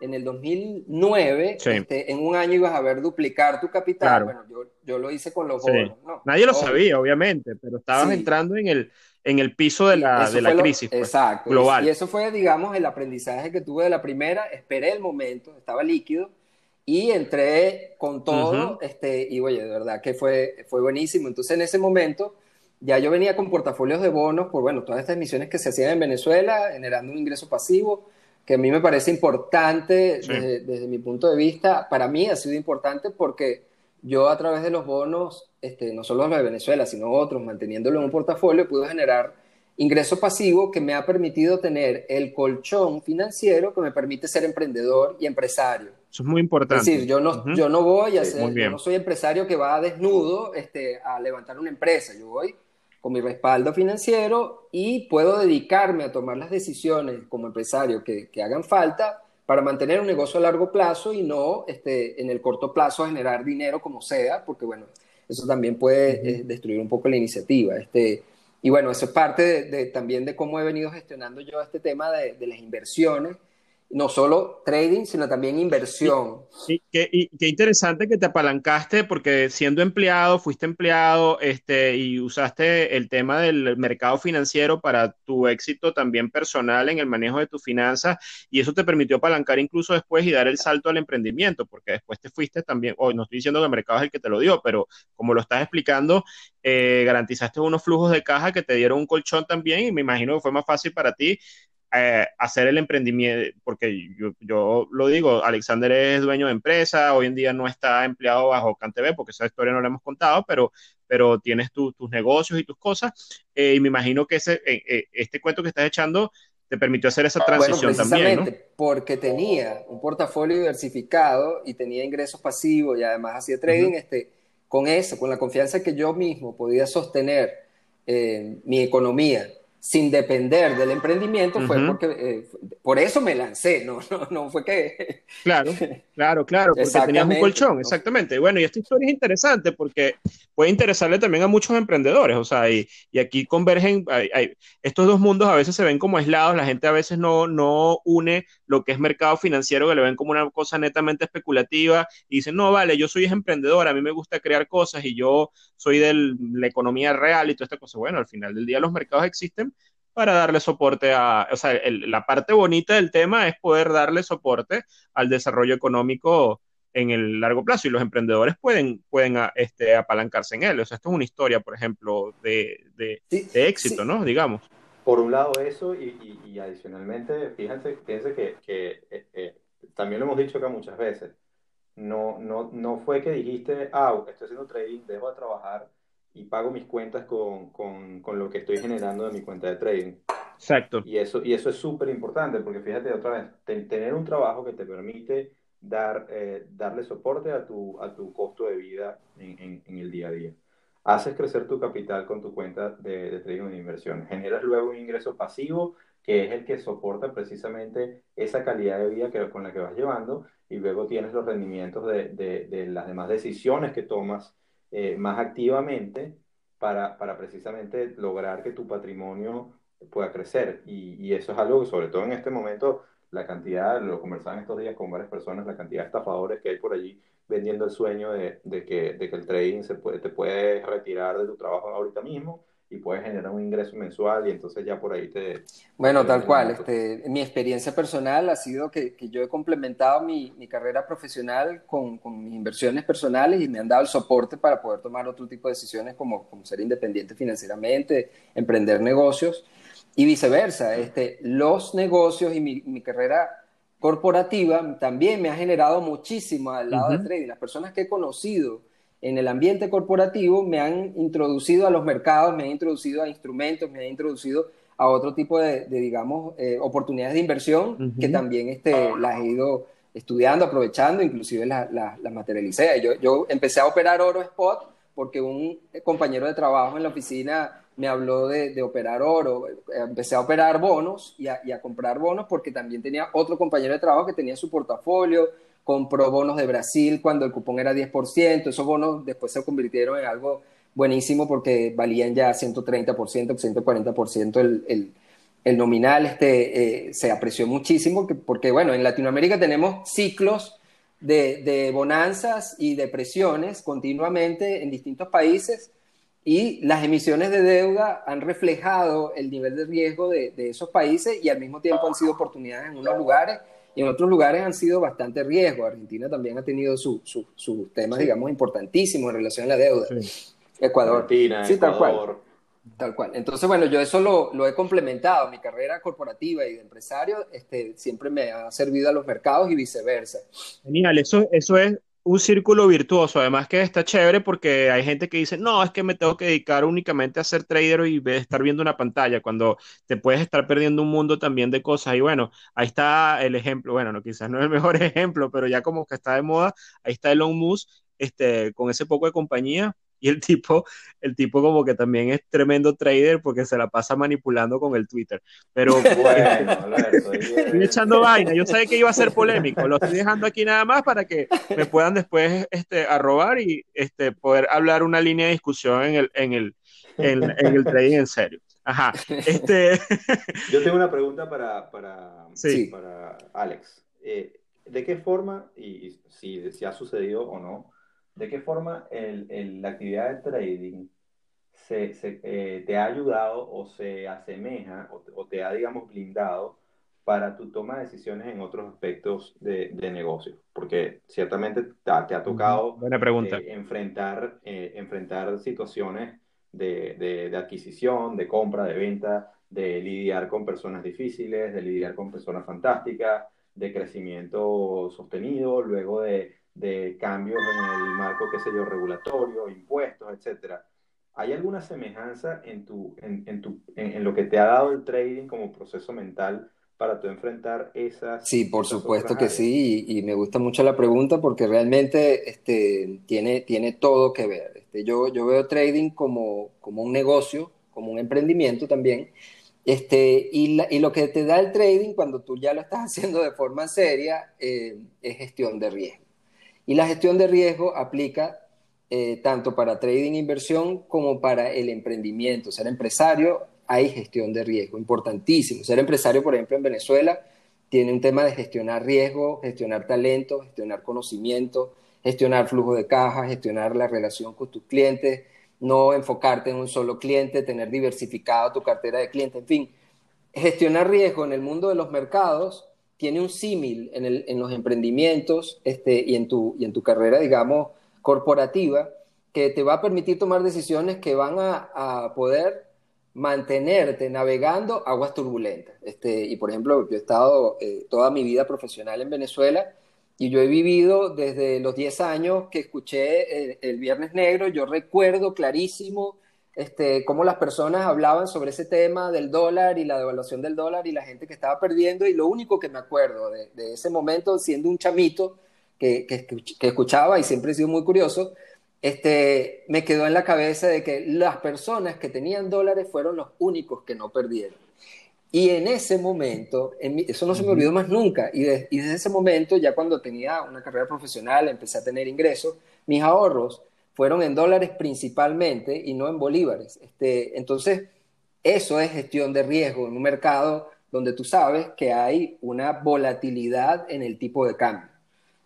Speaker 3: en el 2009, este, en un año ibas a ver duplicar tu capital. Bueno, yo, yo, lo hice con los bonos.
Speaker 1: Nadie lo sabía, obviamente, pero estabas entrando en el en el piso de la, de la crisis
Speaker 3: pues, exacto. global. Y eso fue, digamos, el aprendizaje que tuve de la primera. Esperé el momento, estaba líquido y entré con todo. este, y oye, de verdad que fue, fue buenísimo. Entonces, en ese momento, ya yo venía con portafolios de bonos por, bueno, todas estas emisiones que se hacían en Venezuela, generando un ingreso pasivo, que a mí me parece importante desde, desde mi punto de vista. Para mí ha sido importante porque yo a través de los bonos, este, no solo los de Venezuela, sino otros, manteniéndolo en un portafolio, pude generar ingreso pasivo que me ha permitido tener el colchón financiero que me permite ser emprendedor y empresario.
Speaker 1: Eso es muy importante.
Speaker 3: Es decir, yo no, yo no voy a ser, yo no soy empresario que va desnudo este, a levantar una empresa, yo voy con mi respaldo financiero y puedo dedicarme a tomar las decisiones como empresario que, que hagan falta para mantener un negocio a largo plazo y no este, en el corto plazo generar dinero como sea, porque bueno, eso también puede eh, destruir un poco la iniciativa. Este, y bueno, eso es parte de, también de cómo he venido gestionando yo este tema de, de las inversiones no solo trading, sino también inversión.
Speaker 1: Y, qué, interesante que te apalancaste porque siendo empleado, fuiste empleado este, y usaste el tema del mercado financiero para tu éxito también personal en el manejo de tus finanzas y eso te permitió apalancar incluso después y dar el salto al emprendimiento, porque después te fuiste también, hoy no estoy diciendo que el mercado es el que te lo dio, pero como lo estás explicando, eh, garantizaste unos flujos de caja que te dieron un colchón también y me imagino que fue más fácil para ti eh, hacer el emprendimiento, porque yo, yo, lo digo, Alexander es dueño de empresa, hoy en día no está empleado bajo CanTV, porque esa historia no la hemos contado, pero, pero tienes tus negocios y tus cosas, eh, y me imagino que ese, eh, este cuento que estás echando te permitió hacer esa transición también. ¿no?
Speaker 3: porque tenía un portafolio diversificado y tenía ingresos pasivos y además hacía trading, este, con eso, con la confianza que yo mismo podía sostener mi economía sin depender del emprendimiento fue porque, eh, por eso me lancé, no, no, no fue que... <laughs>
Speaker 1: Claro, claro, claro, porque tenías un colchón, exactamente. Bueno, y esta historia es interesante porque puede interesarle también a muchos emprendedores, o sea, y, y aquí convergen, hay, estos dos mundos a veces se ven como aislados, la gente a veces no, no une lo que es mercado financiero, que le ven como una cosa netamente especulativa, y dicen, no, vale, yo soy emprendedor, a mí me gusta crear cosas y yo soy de la economía real y toda esta cosa. Bueno, al final del día los mercados existen para darle soporte a, o sea, la parte bonita del tema es poder darle soporte al desarrollo económico en el largo plazo y los emprendedores pueden, pueden ah, este, apalancarse en él. O sea, esto es una historia, por ejemplo, de, de, éxito, ¿no? Digamos.
Speaker 2: Por un lado eso y, adicionalmente, fíjense, fíjense que, que eh, eh, también lo hemos dicho acá muchas veces, no, no, no fue que dijiste, ah, estoy haciendo trading, dejo de trabajar y pago mis cuentas con, con, con, lo que estoy generando de mi cuenta de trading.
Speaker 1: Exacto.
Speaker 2: Y eso, y eso es súper importante porque fíjate otra vez, tener un trabajo que te permite dar, eh, darle soporte a tu, a tu costo de vida en, en, el día a día. Haces crecer tu capital con tu cuenta de, de trading de inversión. Generas luego un ingreso pasivo que es el que soporta precisamente esa calidad de vida que, con la que vas llevando y luego tienes los rendimientos de, de, de las demás decisiones que tomas eh, más activamente para, para, precisamente lograr que tu patrimonio pueda crecer. Y, eso es algo que sobre todo en este momento, la cantidad, lo conversaba en estos días con varias personas, la cantidad de estafadores que hay por allí vendiendo el sueño de, de que, de que el trading se puede, te puede retirar de tu trabajo ahorita mismo y puedes generar un ingreso mensual y entonces ya por ahí te...
Speaker 3: Bueno, tal cual. Este, mi experiencia personal ha sido que, que yo he complementado mi, mi carrera profesional con, con, mis inversiones personales y me han dado el soporte para poder tomar otro tipo de decisiones como, como ser independiente financieramente, emprender negocios y viceversa. Este, los negocios y mi, mi carrera corporativa también me ha generado muchísimo al lado del trading. Las personas que he conocido en el ambiente corporativo me han introducido a los mercados, me han introducido a instrumentos, me han introducido a otro tipo de, digamos, eh, oportunidades de inversión que también este, las he ido estudiando, aprovechando, inclusive las la, la materialicé. Yo, yo empecé a operar oro spot porque un compañero de trabajo en la oficina me habló de, de operar oro. Empecé a operar bonos y a, y a comprar bonos porque también tenía otro compañero de trabajo que tenía su portafolio, compró bonos de Brasil cuando el cupón era 10%, esos bonos después se convirtieron en algo buenísimo porque valían ya 130%, 140% el, el, el nominal, este, eh, se apreció muchísimo porque, bueno, en Latinoamérica tenemos ciclos de, de bonanzas y depresiones continuamente en distintos países y las emisiones de deuda han reflejado el nivel de riesgo de, de esos países y al mismo tiempo han sido oportunidades en unos lugares y en otros lugares han sido bastante riesgos. Argentina también ha tenido sus su, temas, digamos, importantísimos en relación a la deuda. Ecuador.
Speaker 2: Argentina,
Speaker 3: sí, Tal cual. Tal cual. Entonces, bueno, yo eso lo, lo, he complementado. Mi carrera corporativa y de empresario este, siempre me ha servido a los mercados y viceversa.
Speaker 1: Genial, eso, eso es un círculo virtuoso, además que está chévere porque hay gente que dice, no, es que me tengo que dedicar únicamente a ser trader y estar viendo una pantalla, cuando te puedes estar perdiendo un mundo también de cosas. Y bueno, ahí está el ejemplo, bueno, no, quizás no es el mejor <laughs> ejemplo, pero ya como que está de moda, ahí está Elon Musk, este, con ese poco de compañía, y el tipo, el tipo como que también es tremendo trader porque se la pasa manipulando con el Twitter. Pero <laughs> bueno, <laughs> estoy echando vaina. Yo sabía que iba a ser polémico. Lo estoy dejando aquí nada más para que me puedan después este, arrobar y este, poder hablar una línea de discusión en el, en el, en, el trading en serio. Ajá. Este...
Speaker 2: Yo tengo una pregunta para, para, para Alex. Eh, ¿De qué forma, y si, si ha sucedido o no, ¿De qué forma el, la actividad de trading se, eh, te ha ayudado o se asemeja o, te ha, digamos, blindado para tu toma de decisiones en otros aspectos de, de negocio? Porque ciertamente te, ha tocado
Speaker 1: eh,
Speaker 2: enfrentar, eh, enfrentar situaciones de, de, adquisición, de compra, de venta, de lidiar con personas difíciles, de lidiar con personas fantásticas, de crecimiento sostenido, luego de de cambios en el marco, qué sé yo, regulatorio, impuestos, etcétera. ¿Hay alguna semejanza en, tu, en, en, tu, en, lo que te ha dado el trading como proceso mental para tú enfrentar esas...
Speaker 3: Sí, por supuesto que sí, y, me gusta mucho la pregunta porque realmente este, tiene, tiene todo que ver. Este, yo, yo veo trading como, como un negocio, como un emprendimiento también, Este, y, y, lo que te da el trading cuando tú ya lo estás <laughs> haciendo de forma seria eh, es gestión de riesgo. Y la gestión de riesgo aplica eh, tanto para trading e inversión como para el emprendimiento. Ser empresario, hay gestión de riesgo, importantísimo. Ser empresario, por ejemplo, en Venezuela, tiene un tema de gestionar riesgo, gestionar talento, gestionar conocimiento, gestionar flujo de caja, gestionar la relación con tus clientes, no enfocarte en un solo cliente, tener diversificado tu cartera de clientes, en fin. Gestionar riesgo en el mundo de los mercados tiene un símil en, los emprendimientos este, y, en tu, y en tu carrera, digamos, corporativa, que te va a permitir tomar decisiones que van a, poder mantenerte navegando aguas turbulentas. Este, y por ejemplo, yo he estado eh, toda mi vida profesional en Venezuela y yo he vivido desde los 10 años que escuché el, Viernes Negro, yo recuerdo clarísimo este, cómo las personas hablaban sobre ese tema del dólar y la devaluación del dólar y la gente que estaba perdiendo y lo único que me acuerdo de, ese momento, siendo un chamito que, que, que, escuchaba y siempre he sido muy curioso, este, me quedó en la cabeza de que las personas que tenían dólares fueron los únicos que no perdieron. Y en ese momento, eso no se me olvidó más nunca, y, desde ese momento, ya cuando tenía una carrera profesional, empecé a tener ingresos, mis ahorros fueron en dólares principalmente y no en bolívares. Este, entonces, eso es gestión de riesgo en un mercado donde tú sabes que hay una volatilidad en el tipo de cambio.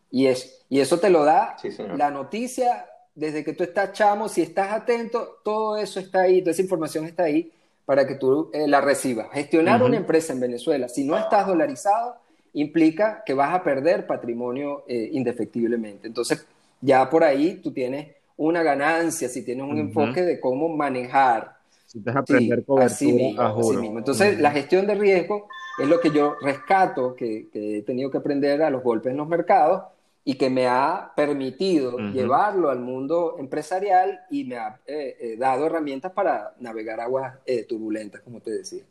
Speaker 3: Y, es, y eso te lo da la noticia desde que tú estás chamo, si estás atento, todo eso está ahí, toda esa información está ahí para que tú eh, la recibas. Gestionar una empresa en Venezuela, si no estás dolarizado, implica que vas a perder patrimonio eh, indefectiblemente. Entonces, ya por ahí tú tienes una ganancia, si tienes un enfoque de cómo manejar.
Speaker 1: Si te aprender sí, así,
Speaker 3: mismo, Entonces, la gestión de riesgo es lo que yo rescato, que, que he tenido que aprender a los golpes en los mercados, y que me ha permitido llevarlo al mundo empresarial y me ha eh, eh, dado herramientas para navegar aguas eh, turbulentas, como te decía.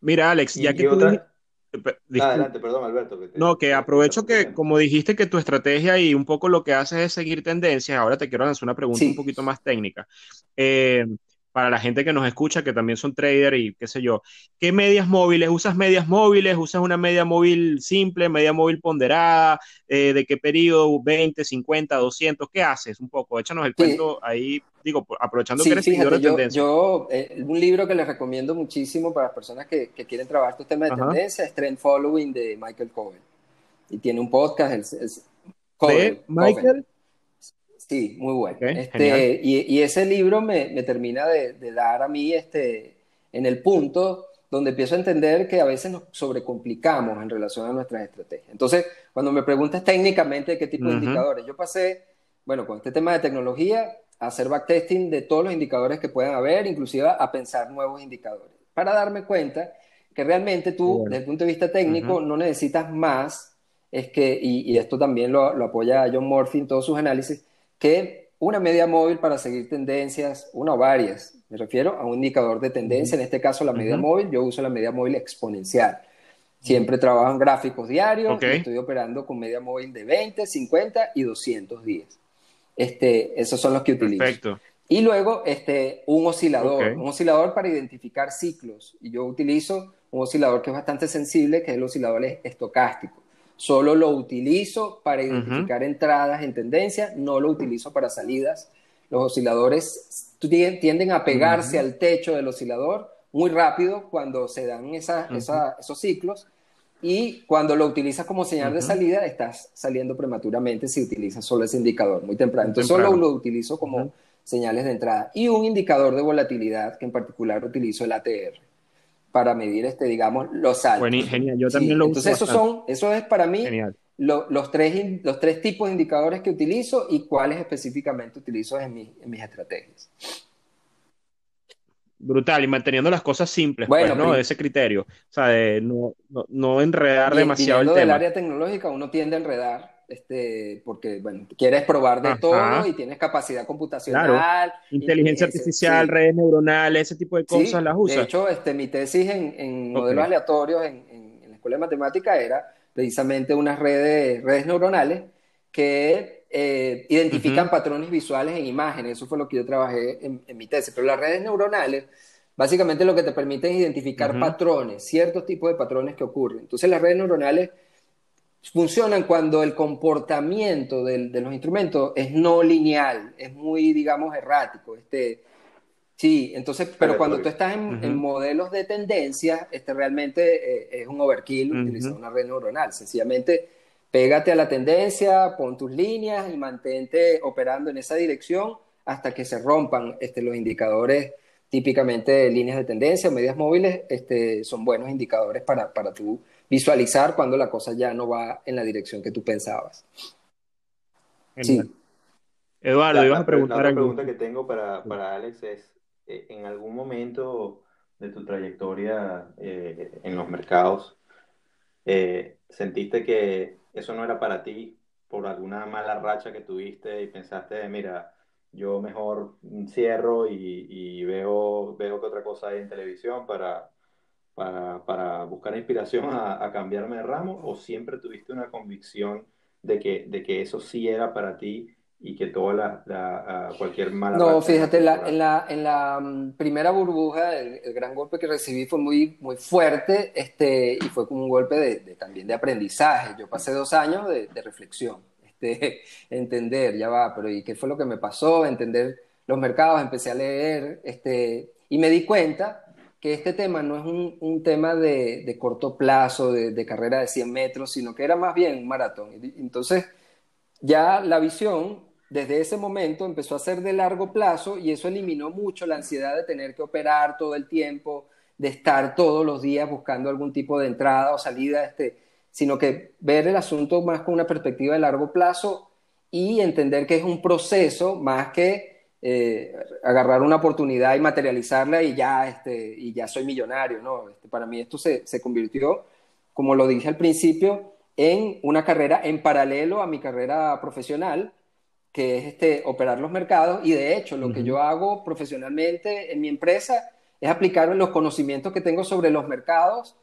Speaker 1: Mira, Alex, ya que tú...
Speaker 2: Ah, adelante, perdón, Alberto.
Speaker 1: no, que aprovecho que, como dijiste que tu estrategia y un poco lo que haces es seguir tendencias, ahora te quiero hacer una pregunta un poquito más técnica. Eh, para la gente que nos escucha, que también son trader y qué sé yo, ¿qué medias móviles? ¿Usas medias móviles? ¿Usas una media móvil simple, media móvil ponderada? Eh, ¿De qué periodo? ¿20, 50, 200? ¿Qué haces? Un poco, échanos el cuento ahí, digo, aprovechando que eres seguidor de tendencia.
Speaker 3: Yo, eh, un libro que les recomiendo muchísimo para las personas que, quieren trabajar estos temas de tendencia es Trend Following de Michael Cohen. Y tiene un podcast, es,
Speaker 1: ¿De Michael?
Speaker 3: Sí, muy bueno. este, y, ese libro me, termina de, dar a mí este, en el punto donde empiezo a entender que a veces nos sobrecomplicamos en relación a nuestras estrategias. Entonces, cuando me preguntas técnicamente qué tipo de indicadores, yo pasé, bueno, con este tema de tecnología, a hacer backtesting de todos los indicadores que puedan haber, inclusive a pensar nuevos indicadores, para darme cuenta que realmente tú, desde el punto de vista técnico, no necesitas más, es que, y, esto también lo, lo apoya John Murphy en todos sus análisis, que una media móvil para seguir tendencias, una o varias, me refiero a un indicador de tendencia, en este caso la media móvil, yo uso la media móvil exponencial. Siempre trabajo en gráficos diarios, estoy operando con media móvil de 20, 50 y 200 días. Este, esos son los que utilizo. Perfecto. Y luego este, un oscilador, un oscilador para identificar ciclos. Y yo utilizo un oscilador que es bastante sensible, que es el oscilador estocástico. Solo lo utilizo para identificar entradas en tendencia, no lo utilizo para salidas. Los osciladores tienden a pegarse al techo del oscilador muy rápido cuando se dan esos ciclos. Y cuando lo utilizas como señal de salida estás saliendo prematuramente si utilizas solo ese indicador muy temprano. Entonces solo lo utilizo como señales de entrada. Y un indicador de volatilidad que en particular utilizo el ATR para medir, este, digamos, los saltos.
Speaker 1: genial, yo también lo
Speaker 3: uso. Entonces, eso, son, eso es para mí los, tres, los tres tipos de indicadores que utilizo y cuáles específicamente utilizo en, en mis estrategias.
Speaker 1: Brutal, y manteniendo las cosas simples, pues, bueno, ¿no? De ese criterio. O sea, de no, no, enredar demasiado el tema.
Speaker 3: del área tecnológica, uno tiende a enredar este, porque, bueno, quieres probar de todo y tienes capacidad computacional.
Speaker 1: Inteligencia artificial, redes neuronales, ese tipo de cosas las usas.
Speaker 3: De hecho, este, mi tesis en, modelos aleatorios en, la Escuela de Matemática era precisamente unas redes, redes neuronales que eh, identifican patrones visuales en imágenes. Eso fue lo que yo trabajé en, mi tesis. Pero las redes neuronales básicamente lo que te permite es identificar patrones, ciertos tipos de patrones que ocurren. Entonces las redes neuronales funcionan cuando el comportamiento de los instrumentos es no lineal, es muy, digamos, errático. Este, sí, entonces, pero cuando tú estás en, modelos de tendencia, este realmente eh, es un overkill utilizar una red neuronal. Sencillamente, pégate a la tendencia, pon tus líneas y mantente operando en esa dirección hasta que se rompan este, los indicadores típicamente líneas de tendencia o medias móviles este, son buenos indicadores para, para tú visualizar cuando la cosa ya no va en la dirección que tú pensabas.
Speaker 2: Sí. Eduardo, ibas a preguntar. La pregunta que tengo para, para Alex es, eh, ¿en algún momento de tu trayectoria eh, en los mercados eh, sentiste que eso no era para ti por alguna mala racha que tuviste y pensaste, mira, yo mejor cierro y, veo, veo que otra cosa hay en televisión para, para, buscar inspiración a, cambiarme de ramo o siempre tuviste una convicción de que, de que eso sí era para ti y que toda la, cualquier mala
Speaker 3: no fíjate en la, en la mm, primera burbuja el, gran golpe que recibí fue muy muy fuerte este y fue como un golpe de, también de aprendizaje yo pasé dos años de, de reflexión este, <laughs> entender, ya va, pero ¿y qué fue lo que me pasó? Entender los mercados, empecé a leer, este, y me di cuenta que este tema no es un, tema de, corto plazo, de, carrera de 100 metros, sino que era más bien un maratón. Entonces, ya la visión desde ese momento empezó a ser de largo plazo y eso eliminó mucho la ansiedad de tener que operar todo el tiempo, de estar todos los días buscando algún tipo de entrada o salida. Este, sino que ver el asunto más con una perspectiva de largo plazo y entender que es un proceso más que eh, agarrar una oportunidad y materializarla y ya, este, y ya soy millonario, ¿no? Este, para mí esto se, se convirtió, como lo dije al principio, en una carrera en paralelo a mi carrera profesional, que es este, operar los mercados. Y de hecho, lo que yo hago profesionalmente en mi empresa es aplicar los conocimientos que tengo sobre los mercados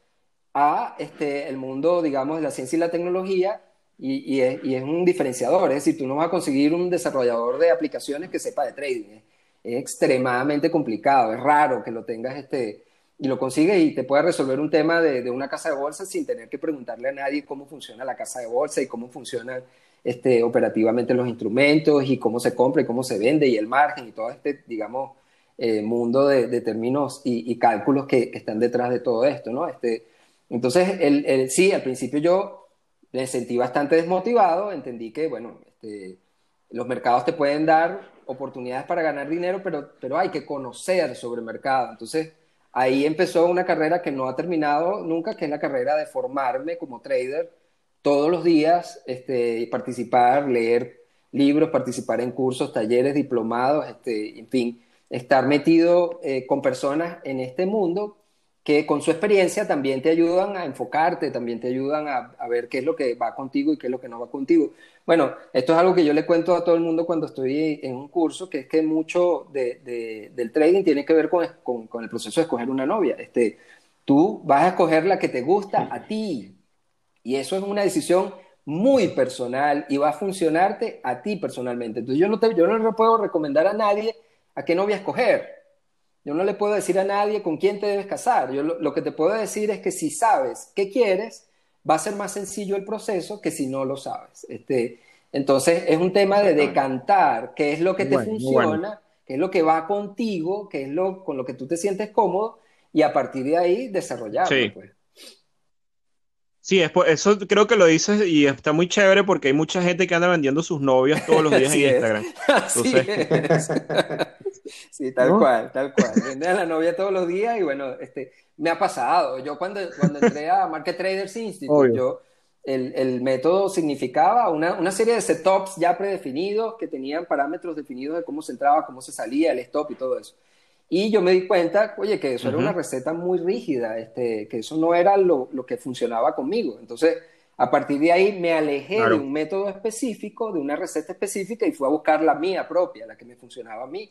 Speaker 3: a este, el mundo, digamos, de la ciencia y la tecnología y, es, un diferenciador. Es decir, tú no vas a conseguir un desarrollador de aplicaciones que sepa de trading. Es, extremadamente complicado, es raro que lo tengas este, y lo consigues y te puede resolver un tema de, una casa de bolsa sin tener que preguntarle a nadie cómo funciona la casa de bolsa y cómo funcionan este, operativamente los instrumentos y cómo se compra y cómo se vende y el margen y todo este, digamos, eh, mundo de, términos y, cálculos que, que, están detrás de todo esto, ¿no? Este, entonces, el, sí, al principio yo me sentí bastante desmotivado, entendí que, bueno, este, los mercados te pueden dar oportunidades para ganar dinero, pero, pero hay que conocer sobre el mercado. Entonces, ahí empezó una carrera que no ha terminado nunca, que es la carrera de formarme como trader todos los días, este, participar, leer libros, participar en cursos, talleres, diplomados, este, en fin, estar metido eh, con personas en este mundo que con su experiencia también te ayudan a enfocarte, también te ayudan a, ver qué es lo que va contigo y qué es lo que no va contigo. Bueno, esto es algo que yo le cuento a todo el mundo cuando estoy en un curso, que es que mucho del trading tiene que ver con, el proceso de escoger una novia. Este, tú vas a escoger la que te gusta a ti y eso es una decisión muy personal y va a funcionarte a ti personalmente. Entonces yo no, te, yo no le puedo recomendar a nadie a qué novia escoger yo no le puedo decir a nadie con quién te debes casar. Yo lo, que te puedo decir es que si sabes qué quieres, va a ser más sencillo el proceso que si no lo sabes. Este, entonces es un tema de decantar qué es lo que te funciona, qué es lo que va contigo, qué es lo con lo que tú te sientes cómodo y a partir de ahí desarrollarlo. Sí. Pues.
Speaker 1: Sí, eso creo que lo dices y está muy chévere porque hay mucha gente que anda vendiendo sus novias todos los <laughs> días en Instagram. <laughs> <laughs>
Speaker 3: sí, tal cual, tal cual. Venden a la novia todos los días y bueno, este, me ha pasado. Yo cuando, cuando entré a Market Traders Institute, yo, el, el, método significaba una, una, serie de setups ya predefinidos que tenían parámetros definidos de cómo se entraba, cómo se salía, el stop y todo eso. Y yo me di cuenta, oye, que eso era una receta muy rígida, este, que eso no era lo, lo, que funcionaba conmigo. Entonces, a partir de ahí me alejé de un método específico, de una receta específica y fui a buscar la mía propia, la que me funcionaba a mí.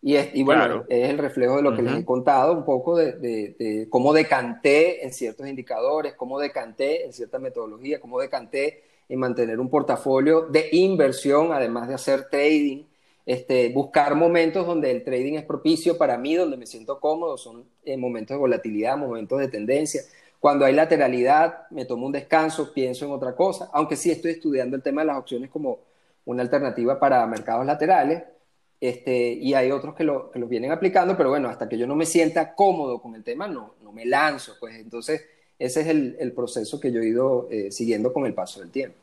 Speaker 3: Y, es, y bueno, es el reflejo de lo que les he contado, un poco de, de, de, cómo decanté en ciertos indicadores, cómo decanté en cierta metodología, cómo decanté en mantener un portafolio de inversión, además de hacer trading este, buscar momentos donde el trading es propicio para mí, donde me siento cómodo, son eh, momentos de volatilidad, momentos de tendencia. Cuando hay lateralidad, me tomo un descanso, pienso en otra cosa, aunque sí estoy estudiando el tema de las opciones como una alternativa para mercados laterales, este, y hay otros que lo, que vienen aplicando, pero bueno, hasta que yo no me sienta cómodo con el tema, no, no me lanzo, pues entonces ese es el, el proceso que yo he ido eh, siguiendo con el paso del tiempo.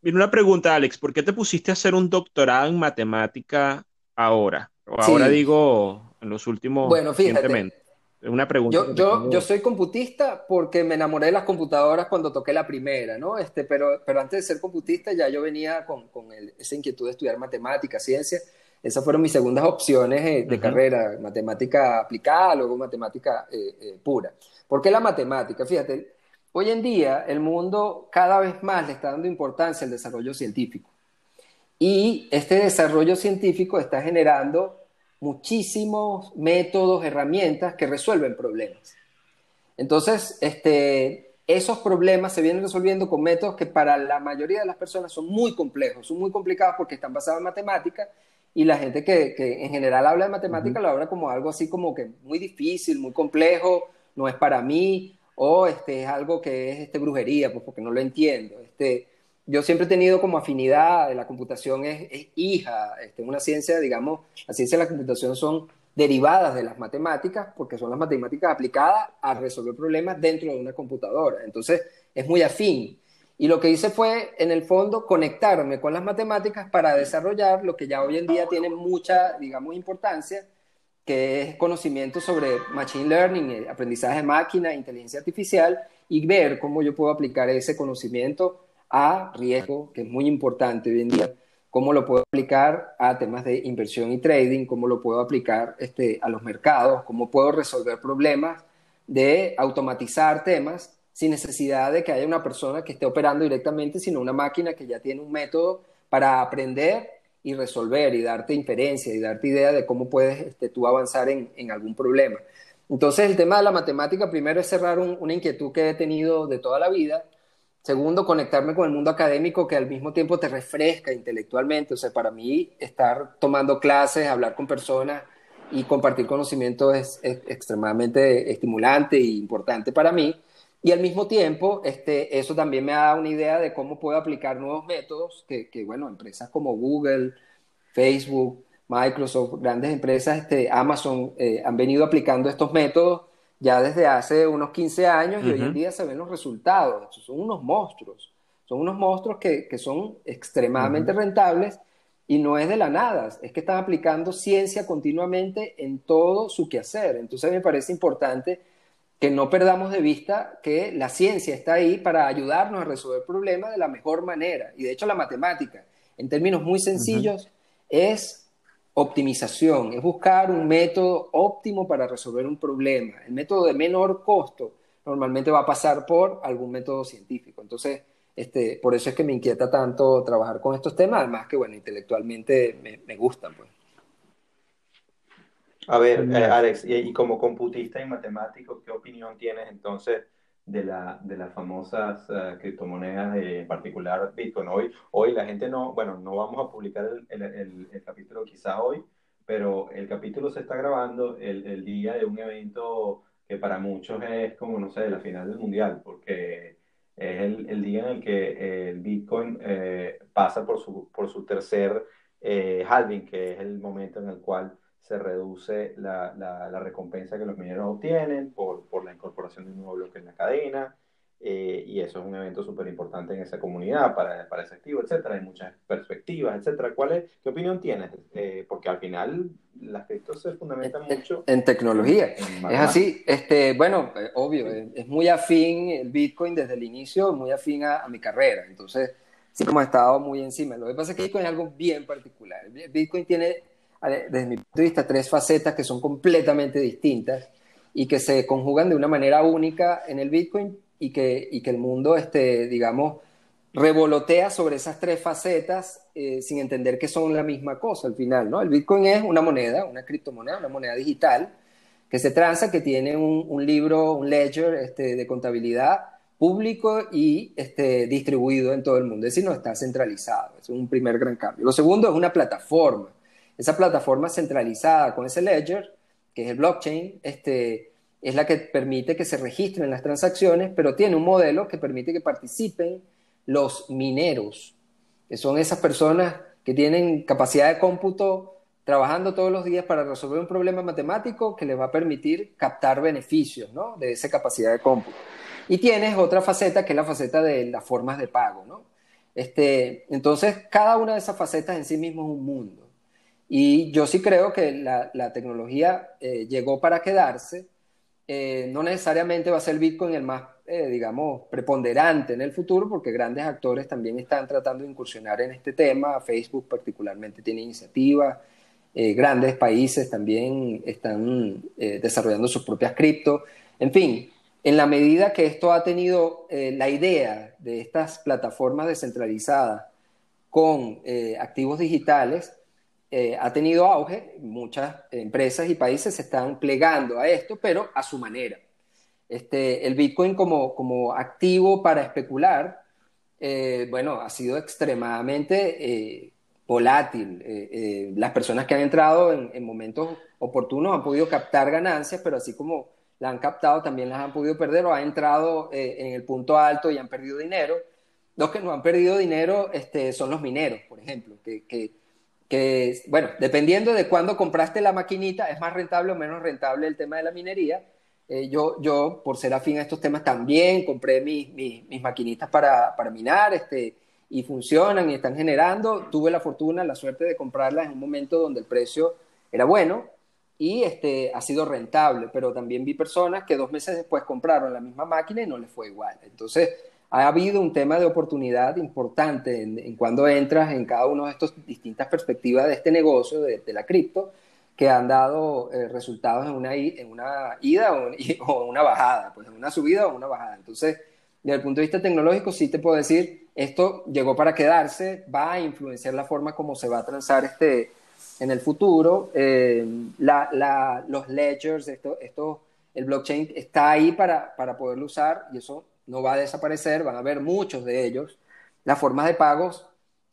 Speaker 1: Mira, una pregunta, Alex, ¿por qué te pusiste a hacer un doctorado en matemática ahora? O ahora digo, en los últimos...
Speaker 3: Bueno, fíjate.
Speaker 1: Una pregunta.
Speaker 3: Yo, yo, yo, soy computista porque me enamoré de las computadoras cuando toqué la primera, ¿no? Este, pero, pero antes de ser computista ya yo venía con, con esa inquietud de estudiar matemática, ciencia. Esas fueron mis segundas opciones eh, de carrera, matemática aplicada, luego matemática eh, eh, pura. ¿Por qué la matemática? Fíjate, Hoy en día el mundo cada vez más le está dando importancia al desarrollo científico. Y este desarrollo científico está generando muchísimos métodos, herramientas que resuelven problemas. Entonces, este, esos problemas se vienen resolviendo con métodos que para la mayoría de las personas son muy complejos, son muy complicados porque están basados en matemática y la gente que, en general habla de matemática lo habla como algo así como que muy difícil, muy complejo, no es para mí, o este, es algo que es este, brujería, pues porque no lo entiendo. Este, yo siempre he tenido como afinidad, la computación es, es hija, este, una ciencia, digamos, la ciencia de la computación son derivadas de las matemáticas, porque son las matemáticas aplicadas a resolver problemas dentro de una computadora. Entonces, es muy afín. Y lo que hice fue, en el fondo, conectarme con las matemáticas para desarrollar lo que ya hoy en día tiene mucha, digamos, importancia, que es conocimiento sobre Machine Learning, eh, aprendizaje de máquina, inteligencia artificial, y ver cómo yo puedo aplicar ese conocimiento a riesgo, que es muy importante hoy en día, cómo lo puedo aplicar a temas de inversión y trading, cómo lo puedo aplicar este, a los mercados, cómo puedo resolver problemas de automatizar temas sin necesidad de que haya una persona que esté operando directamente, sino una máquina que ya tiene un método para aprender y resolver y darte inferencia y darte idea de cómo puedes este, tú avanzar en, en, algún problema. Entonces, el tema de la matemática, primero es cerrar una inquietud que he tenido de toda la vida. Segundo, conectarme con el mundo académico que al mismo tiempo te refresca intelectualmente. O sea, para mí, estar tomando clases, hablar con personas y compartir conocimiento es, es extremadamente estimulante e importante para mí. Y al mismo tiempo, este, eso también me da una idea de cómo puedo aplicar nuevos métodos que, que bueno, empresas como Google, Facebook, Microsoft, grandes empresas, este, Amazon, eh, han venido aplicando estos métodos ya desde hace unos 15 años y hoy en día se ven los resultados. Son unos monstruos, son unos monstruos que, que son extremadamente rentables y no es de la nada, es que están aplicando ciencia continuamente en todo su quehacer. Entonces me parece importante que no perdamos de vista que la ciencia está ahí para ayudarnos a resolver problemas de la mejor manera. Y de hecho la matemática, en términos muy sencillos, es optimización, es buscar un método óptimo para resolver un problema. El método de menor costo normalmente va a pasar por algún método científico. Entonces, este, por eso es que me inquieta tanto trabajar con estos temas, además que, bueno, intelectualmente me, me gustan. Pues.
Speaker 2: A ver, eh, Alex, y, como computista y matemático, ¿qué opinión tienes entonces de, la, de las famosas uh, criptomonedas, en particular Bitcoin? Hoy, hoy la gente no, bueno, no vamos a publicar el, el, capítulo quizá hoy, pero el capítulo se está grabando el, día de un evento que para muchos es como, no sé, la final del mundial, porque es el, día en el que el Bitcoin eh, pasa por su, por su tercer eh, halving, que es el momento en el cual se reduce la, la, recompensa que los mineros obtienen por, por, la incorporación de un nuevo bloque en la cadena. Eh, y eso es un evento súper importante en esa comunidad para, para ese activo, etcétera. Hay muchas perspectivas, etcétera. ¿Cuál es, ¿Qué opinión tienes? Eh, porque al final las criptos se fundamentan mucho
Speaker 3: en, tecnología. es así. Este, bueno, eh, obvio, es, muy afín el Bitcoin desde el inicio, muy afín a, a mi carrera. Entonces, sí como he estado muy encima. Lo que pasa es que Bitcoin es algo bien particular. Bitcoin tiene desde mi punto de vista, tres facetas que son completamente distintas y que se conjugan de una manera única en el Bitcoin y que, y que el mundo, este, digamos, revolotea sobre esas tres facetas eh, sin entender que son la misma cosa al final, ¿no? El Bitcoin es una moneda, una criptomoneda, una moneda digital que se transa, que tiene un, un libro, un ledger este, de contabilidad público y este, distribuido en todo el mundo, es decir, no está centralizado, es un primer gran cambio. Lo segundo es una plataforma, esa plataforma centralizada con ese ledger, que es el blockchain, este, es la que permite que se registren las transacciones, pero tiene un modelo que permite que participen los mineros, que son esas personas que tienen capacidad de cómputo trabajando todos los días para resolver un problema matemático que les va a permitir captar beneficios de esa capacidad de cómputo. Y tienes otra faceta que es la faceta de las formas de pago. ¿no? Este, entonces, cada una de esas facetas en sí mismo es un mundo. Y yo sí creo que la, tecnología eh, llegó para quedarse. Eh, no necesariamente va a ser Bitcoin el más, eh, digamos, preponderante en el futuro, porque grandes actores también están tratando de incursionar en este tema. Facebook particularmente tiene iniciativas. Eh, grandes países también están eh, desarrollando sus propias cripto. En fin, en la medida que esto ha tenido eh, la idea de estas plataformas descentralizadas con activos digitales, ha tenido auge, muchas empresas y países se están plegando a esto, pero a su manera. Este, el Bitcoin como, como activo para especular, bueno, ha sido extremadamente volátil. Eh, eh, las personas que han entrado en, momentos oportunos han podido captar ganancias, pero así como la han captado, también las han podido perder o han entrado eh, en el punto alto y han perdido dinero. Los que no han perdido dinero este, son los mineros, por ejemplo, que, bueno, dependiendo de cuándo compraste la maquinita, es más rentable o menos rentable el tema de la minería. yo, yo, por ser afín a estos temas, también compré mis, mis maquinitas para, para minar. Este, y funcionan y están generando. Tuve la fortuna, la suerte de comprarlas en un momento donde el precio era bueno y este, ha sido rentable, pero también vi personas que dos meses después compraron la misma máquina y no les fue igual. Entonces, ha habido un tema de oportunidad importante en, cuando entras en cada uno de estas distintas perspectivas de este negocio, de, la cripto, que han dado eh, resultados en una, en una ida <laughs> o, una bajada, pues en una subida o una bajada. Entonces, desde el punto de vista tecnológico, sí te puedo decir esto llegó para quedarse, va a influenciar la forma como se va a transar este, en el futuro. Eh, los ledgers, esto, esto, el blockchain está ahí para, para poderlo usar y eso no va a desaparecer, van a haber muchos de ellos. Las formas de pagos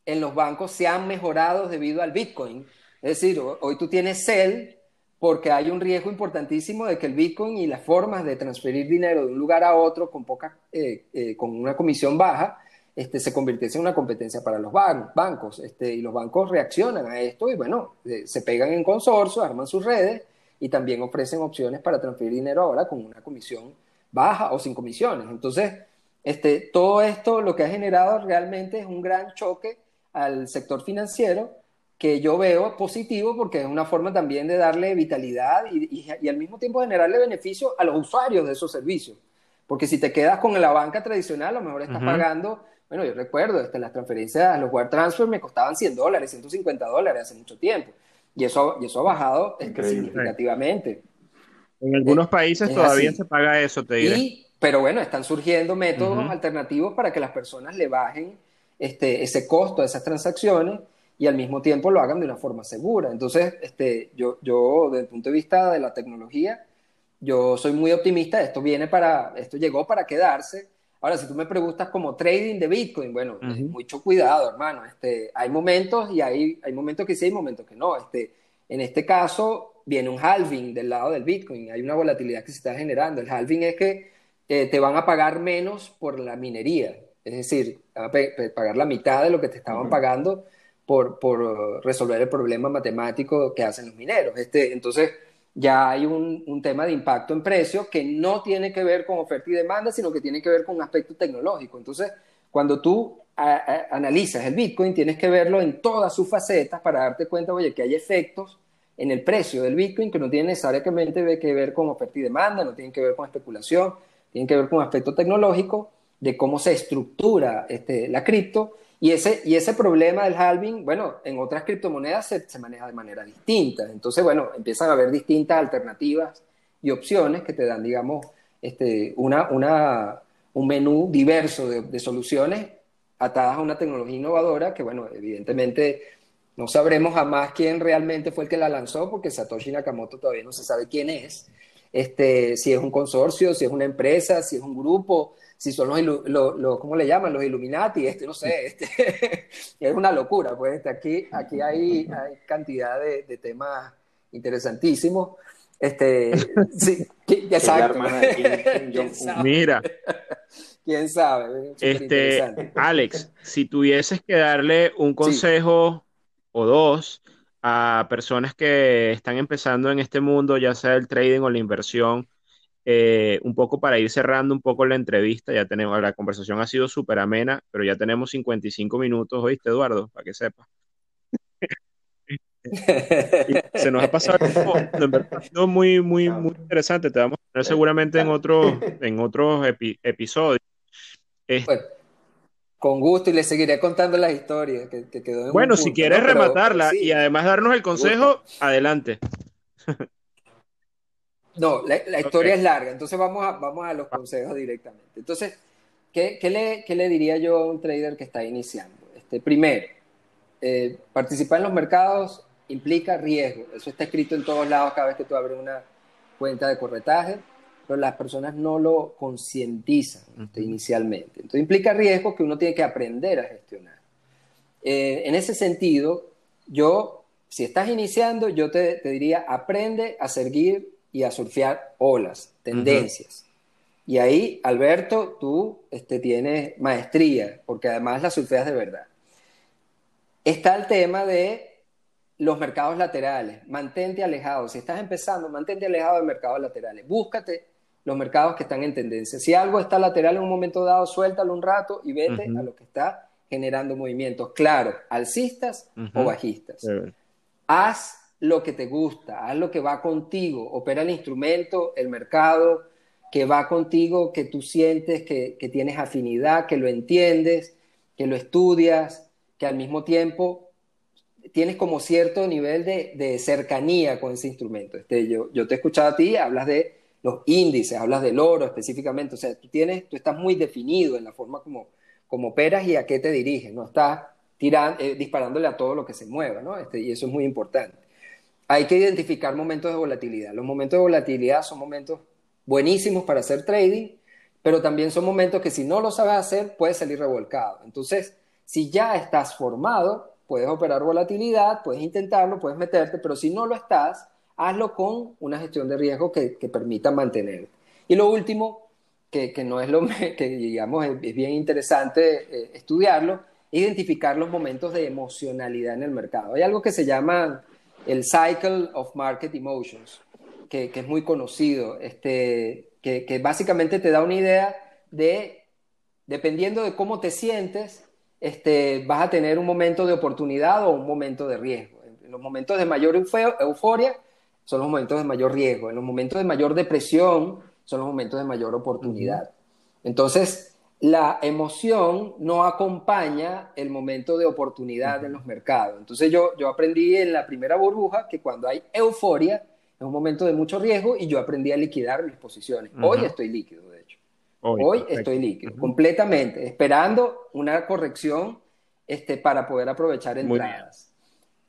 Speaker 3: en los bancos se han mejorado debido al Bitcoin. Es decir, hoy tú tienes Cell porque hay un riesgo importantísimo de que el Bitcoin y las formas de transferir dinero de un lugar a otro con, poca, eh, eh, con una comisión baja este, se convirtiese en una competencia para los bancos. Este, y los bancos reaccionan a esto y bueno, eh, se pegan en consorcio, arman sus redes y también ofrecen opciones para transferir dinero ahora con una comisión baja o sin comisiones. Entonces, este, todo esto lo que ha generado realmente es un gran choque al sector financiero que yo veo positivo porque es una forma también de darle vitalidad y, y al mismo tiempo generarle beneficio a los usuarios de esos servicios. Porque si te quedas con la banca tradicional, a lo mejor estás pagando bueno, yo recuerdo, este, las transferencias, los wire transfer me costaban 100 dólares, 150 dólares hace mucho tiempo. Y eso, y eso ha bajado este, significativamente.
Speaker 1: En algunos países todavía se paga eso, te diré.
Speaker 3: pero bueno, están surgiendo métodos alternativos para que las personas le bajen este, ese costo de esas transacciones y al mismo tiempo lo hagan de una forma segura. Entonces, este, yo, yo desde el punto de vista de la tecnología, yo soy muy optimista. Esto viene para, esto llegó para quedarse Ahora, si tú me preguntas como trading de Bitcoin, bueno, mucho cuidado, hermano. Este, hay momentos y hay, hay momentos que sí, hay momentos que no. Este, en este caso, viene un halving del lado del Bitcoin. Hay una volatilidad que se está generando. El halving es que eh, te van a pagar menos por la minería. Es decir, a pagar la mitad de lo que te estaban pagando por, por resolver el problema matemático que hacen los mineros. Este, entonces, ya hay un, tema de impacto en precio que no tiene que ver con oferta y demanda, sino que tiene que ver con un aspecto tecnológico. Entonces, cuando tú analizas el Bitcoin, tienes que verlo en todas sus facetas para darte cuenta, oye, que hay efectos en el precio del Bitcoin que no tienen necesariamente que ver con oferta y demanda, no tienen que ver con especulación, tienen que ver con aspecto tecnológico de cómo se estructura este, la cripto y ese, y ese problema del halving, bueno, en otras criptomonedas se, maneja de manera distinta. Entonces, bueno, empiezan a haber distintas alternativas y opciones que te dan, digamos, este, una, una, un menú diverso de, soluciones atadas a una tecnología innovadora que, bueno, evidentemente no sabremos jamás quién realmente fue el que la lanzó porque Satoshi Nakamoto todavía no se sabe quién es. este, si es un consorcio, si es una empresa, si es un grupo, si son los, ¿cómo le llaman? Los Illuminati, este, no sé, este, <laughs> es una locura, pues este, aquí, aquí hay, hay cantidad de, de temas interesantísimos. Este, <laughs> sí, exacto.
Speaker 1: Mira. <laughs>
Speaker 3: ¿Quién sabe?
Speaker 1: Este, Alex, si tuvieses que darle un consejo dos a personas que están empezando en este mundo, ya sea el trading o la inversión, eh, un poco para ir cerrando un poco la entrevista, ya tenemos, la conversación ha sido súper amena, pero ya tenemos 55 minutos, ¿oíste, Eduardo? Para que sepas. se nos ha pasado en muy, muy, muy interesante. Te vamos a tener seguramente en otros, en otros episodios.
Speaker 3: Con gusto y le seguiré contando las historias que, quedó
Speaker 1: Bueno, si quieres rematarla y además darnos el consejo, adelante. <laughs>
Speaker 3: No, la, historia es larga, entonces vamos a, vamos a los consejos directamente. Entonces, ¿qué, qué, le, ¿qué, le, diría yo a un trader que está iniciando? Este, primero, eh, participar en los mercados implica riesgo. Eso está escrito en todos lados cada vez que tú abres una cuenta de corretaje, pero las personas no lo concientizan este, inicialmente. Entonces implica riesgo que uno tiene que aprender a gestionar. Eh, en ese sentido, yo, si estás iniciando, yo te, diría, aprende a seguir y a surfear olas, tendencias. Y ahí, Alberto, tú este, tienes maestría, porque además la surfeas de verdad. Está el tema de los mercados laterales. Mantente alejado. Si estás empezando, mantente alejado de mercados laterales. Búscate los mercados que están en tendencia. Si algo está lateral en un momento dado, suéltalo un rato y vete a lo que está generando movimientos, claro, alcistas o bajistas. Haz lo que te gusta, haz lo que va contigo, opera el instrumento, el mercado que va contigo, que tú sientes que, que tienes afinidad, que lo entiendes, que lo estudias, que al mismo tiempo tienes como cierto nivel de, cercanía con ese instrumento. Este, yo, yo te he escuchado a ti, hablas de los índices, hablas del oro específicamente, o sea, tú, tienes, tú estás muy definido en la forma como, como operas y a qué te diriges, no estás tirando, eh, disparándole a todo lo que se mueva, ¿no? Este, y eso es muy importante. Hay que identificar momentos de volatilidad. Los momentos de volatilidad son momentos buenísimos para hacer trading, pero también son momentos que si no lo sabes hacer, puedes salir revolcado. Entonces, si ya estás formado, puedes operar volatilidad, puedes intentarlo, puedes meterte, pero si no lo estás, hazlo con una gestión de riesgo que, permita mantenerte. Y lo último, que, no es lo <laughs> que digamos es, bien interesante eh, estudiarlo, identificar los momentos de emocionalidad en el mercado. Hay algo que se llama el Cycle of Market Emotions, que, es muy conocido, este, que, que básicamente te da una idea de, dependiendo de cómo te sientes, este, vas a tener un momento de oportunidad o un momento de riesgo. En los momentos de mayor euforia son los momentos de mayor riesgo. En los momentos de mayor depresión son los momentos de mayor oportunidad. Entonces, la emoción no acompaña el momento de oportunidad en los mercados. Entonces, yo, yo aprendí en la primera burbuja que cuando hay euforia es un momento de mucho riesgo y yo aprendí a liquidar mis posiciones. Hoy estoy líquido. Hoy, estoy líquido, completamente, esperando una corrección este, para poder aprovechar entradas.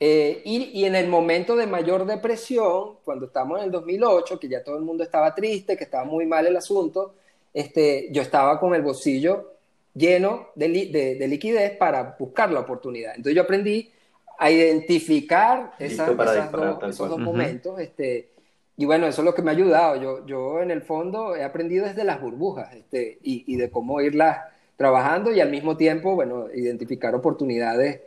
Speaker 3: Eh, y, en el momento de mayor depresión, cuando estamos en el 2008, que ya todo el mundo estaba triste, que estaba muy mal el asunto, este, yo estaba con el bolsillo lleno de, liquidez para buscar la oportunidad. Entonces yo aprendí a identificar esos dos momentos. este, y bueno, eso es lo que me ha ayudado. Yo, yo en el fondo he aprendido desde las burbujas este, y, y, de cómo irlas trabajando y al mismo tiempo, bueno, identificar oportunidades.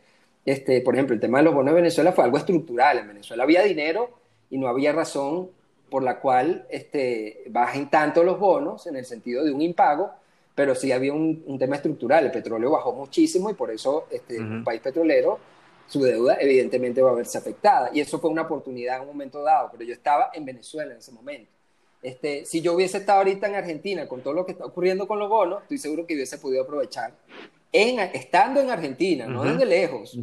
Speaker 3: Este, por ejemplo, el tema de los bonos de Venezuela fue algo estructural. En Venezuela había dinero y no había razón por la cual este, bajen tanto los bonos en el sentido de un impago, pero sí había un, un tema estructural. El petróleo bajó muchísimo y por eso este, un país petrolero su deuda evidentemente va a verse afectada. Y eso fue una oportunidad en un momento dado, pero yo estaba en Venezuela en ese momento. Este, si yo hubiese estado ahorita en Argentina con todo lo que está ocurriendo con los bonos, estoy seguro que hubiese podido aprovechar, en, estando en Argentina, no desde lejos,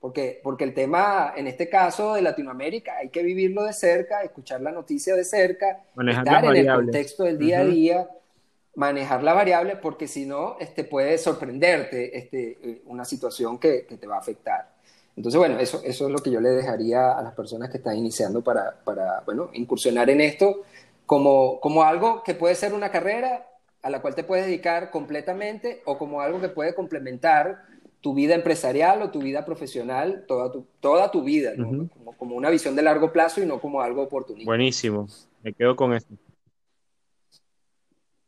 Speaker 3: porque, porque el tema, en este caso de Latinoamérica, hay que vivirlo de cerca, escuchar la noticia de cerca, estar en el contexto del día a día, manejar la variable, porque si no, este, puede sorprenderte este, eh, una situación que, que te va a afectar. Entonces, bueno, eso, eso es lo que yo le dejaría a las personas que están iniciando para, para bueno, incursionar en esto. como, como algo que puede ser una carrera a la cual te puedes dedicar completamente o como algo que puede complementar tu vida empresarial o tu vida profesional, toda tu, toda tu vida, como, una visión de largo plazo y no como algo oportunista.
Speaker 1: Buenísimo, me quedo con esto.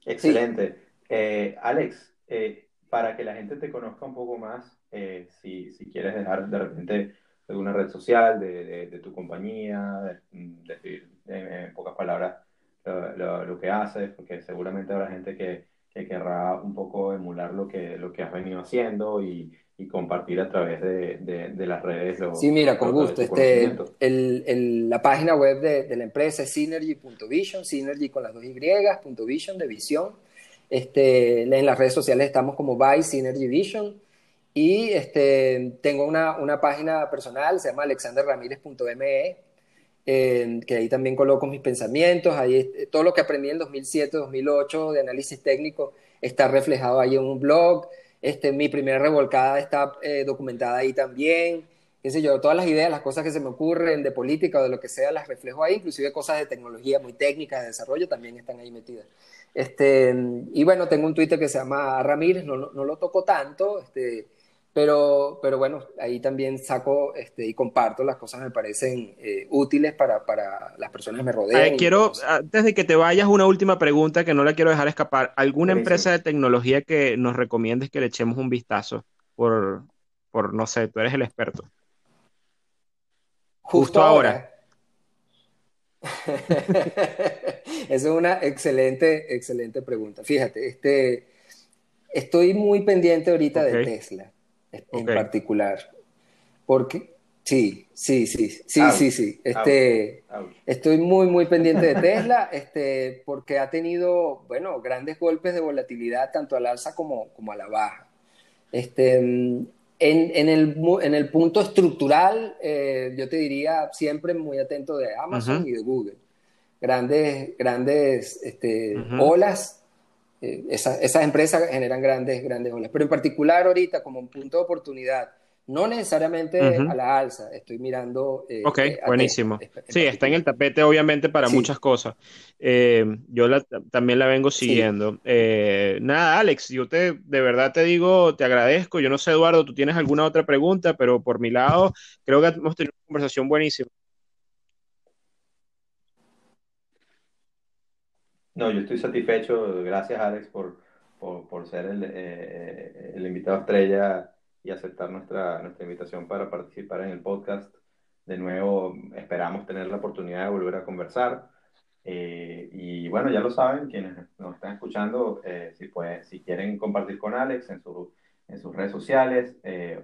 Speaker 2: Excelente. Eh, Alex, eh, para que la gente te conozca un poco más, eh, si, si, quieres dejar de repente alguna red social de, de, tu compañía, decir en pocas palabras lo, lo, que haces, porque seguramente habrá gente que, que, querrá un poco emular lo que, lo que has venido haciendo y, y compartir a través de, de, las redes.
Speaker 3: sí, mira, con gusto. Este, el, el, la página web de, la empresa es synergy.vision, synergy con las dos Y, punto vision, de visión. Este, en las redes sociales estamos como by Synergy Vision. Y este, tengo una, una página personal, se llama alexanderramirez.me, que ahí también coloco mis pensamientos, ahí todo lo que aprendí en 2007, 2008 de análisis técnico está reflejado ahí en un blog, este, mi primera revolcada está eh, documentada ahí también, qué sé yo, todas las ideas, las cosas que se me ocurren de política o de lo que sea, las reflejo ahí, inclusive cosas de tecnología muy técnicas, de desarrollo, también están ahí metidas. Este, y bueno, tengo un Twitter que se llama Ramírez, no, no, no lo toco tanto, este, pero, pero bueno, ahí también saco este, y comparto las cosas que me parecen eh, útiles para, para, las personas que me rodean.
Speaker 1: quiero, antes de que te vayas, una última pregunta que no la quiero dejar escapar. ¿Alguna empresa de tecnología que nos recomiendes que le echemos un vistazo? Por, por no sé, tú eres el experto.
Speaker 3: Justo, ahora. Esa <laughs> es una excelente, excelente pregunta. Fíjate, este, estoy muy pendiente ahorita de Tesla en particular. Porque, sí, sí, sí, sí, sí, sí. Este, Estoy muy, muy pendiente de Tesla, <laughs> este, porque ha tenido, bueno, grandes golpes de volatilidad tanto al alza como, como a la baja. Este, en, en, el, en el punto estructural, eh, yo te diría siempre muy atento de Amazon y de Google. Grandes, grandes este, olas eh, esas empresas generan grandes, grandes olas. Pero en particular ahorita, como un punto de oportunidad, no necesariamente a la alza, estoy mirando...
Speaker 1: Eh, ok, eh, buenísimo. sí, está en el tapete obviamente para muchas cosas. yo también la vengo siguiendo. nada, Alex, yo te, de verdad te digo, te agradezco. Yo no sé, Eduardo, tú tienes alguna otra pregunta, pero por mi lado, creo que hemos tenido una conversación buenísima.
Speaker 2: No, yo estoy satisfecho. Gracias, Alex, por, por, ser el, eh, el, invitado estrella y aceptar nuestra, nuestra invitación para participar en el podcast. De nuevo, esperamos tener la oportunidad de volver a conversar. Eh, y bueno, ya lo saben, quienes nos están escuchando, eh, si, pues, si quieren compartir con Alex en, su, en sus redes sociales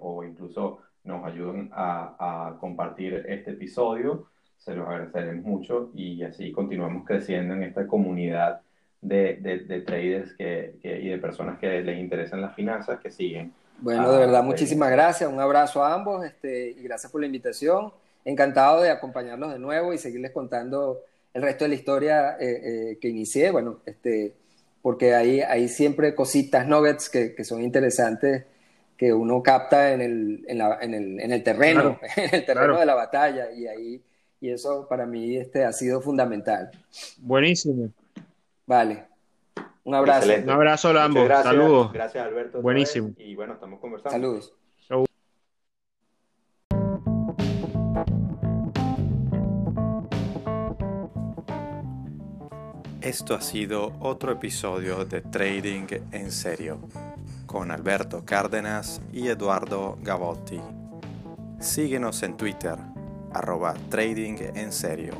Speaker 2: o incluso nos ayuden a, a compartir este episodio, se los agradeceremos mucho y así continuamos creciendo en esta comunidad de, de, traders que, y de personas que les interesan las finanzas que siguen.
Speaker 3: Bueno, de verdad, muchísimas gracias. Un abrazo a ambos este, y gracias por la invitación. Encantado de acompañarlos de nuevo y seguirles contando el resto de la historia eh, eh, que inicié. Bueno, este, porque hay, hay siempre cositas, nuggets que, que son interesantes que uno capta en el, en la, en el, en el terreno, <laughs> en el terreno de la batalla y ahí y eso para mí este, ha sido fundamental.
Speaker 1: Buenísimo.
Speaker 3: Vale. Un abrazo.
Speaker 1: Un abrazo a ambos. Saludos.
Speaker 2: Gracias, Alberto.
Speaker 1: Buenísimo.
Speaker 2: Y bueno, estamos conversando.
Speaker 3: Saludos.
Speaker 4: Esto ha sido otro episodio de Trading en Serio con Alberto Cárdenas y Eduardo Gavotti. Síguenos en Twitter arroba trading en serio.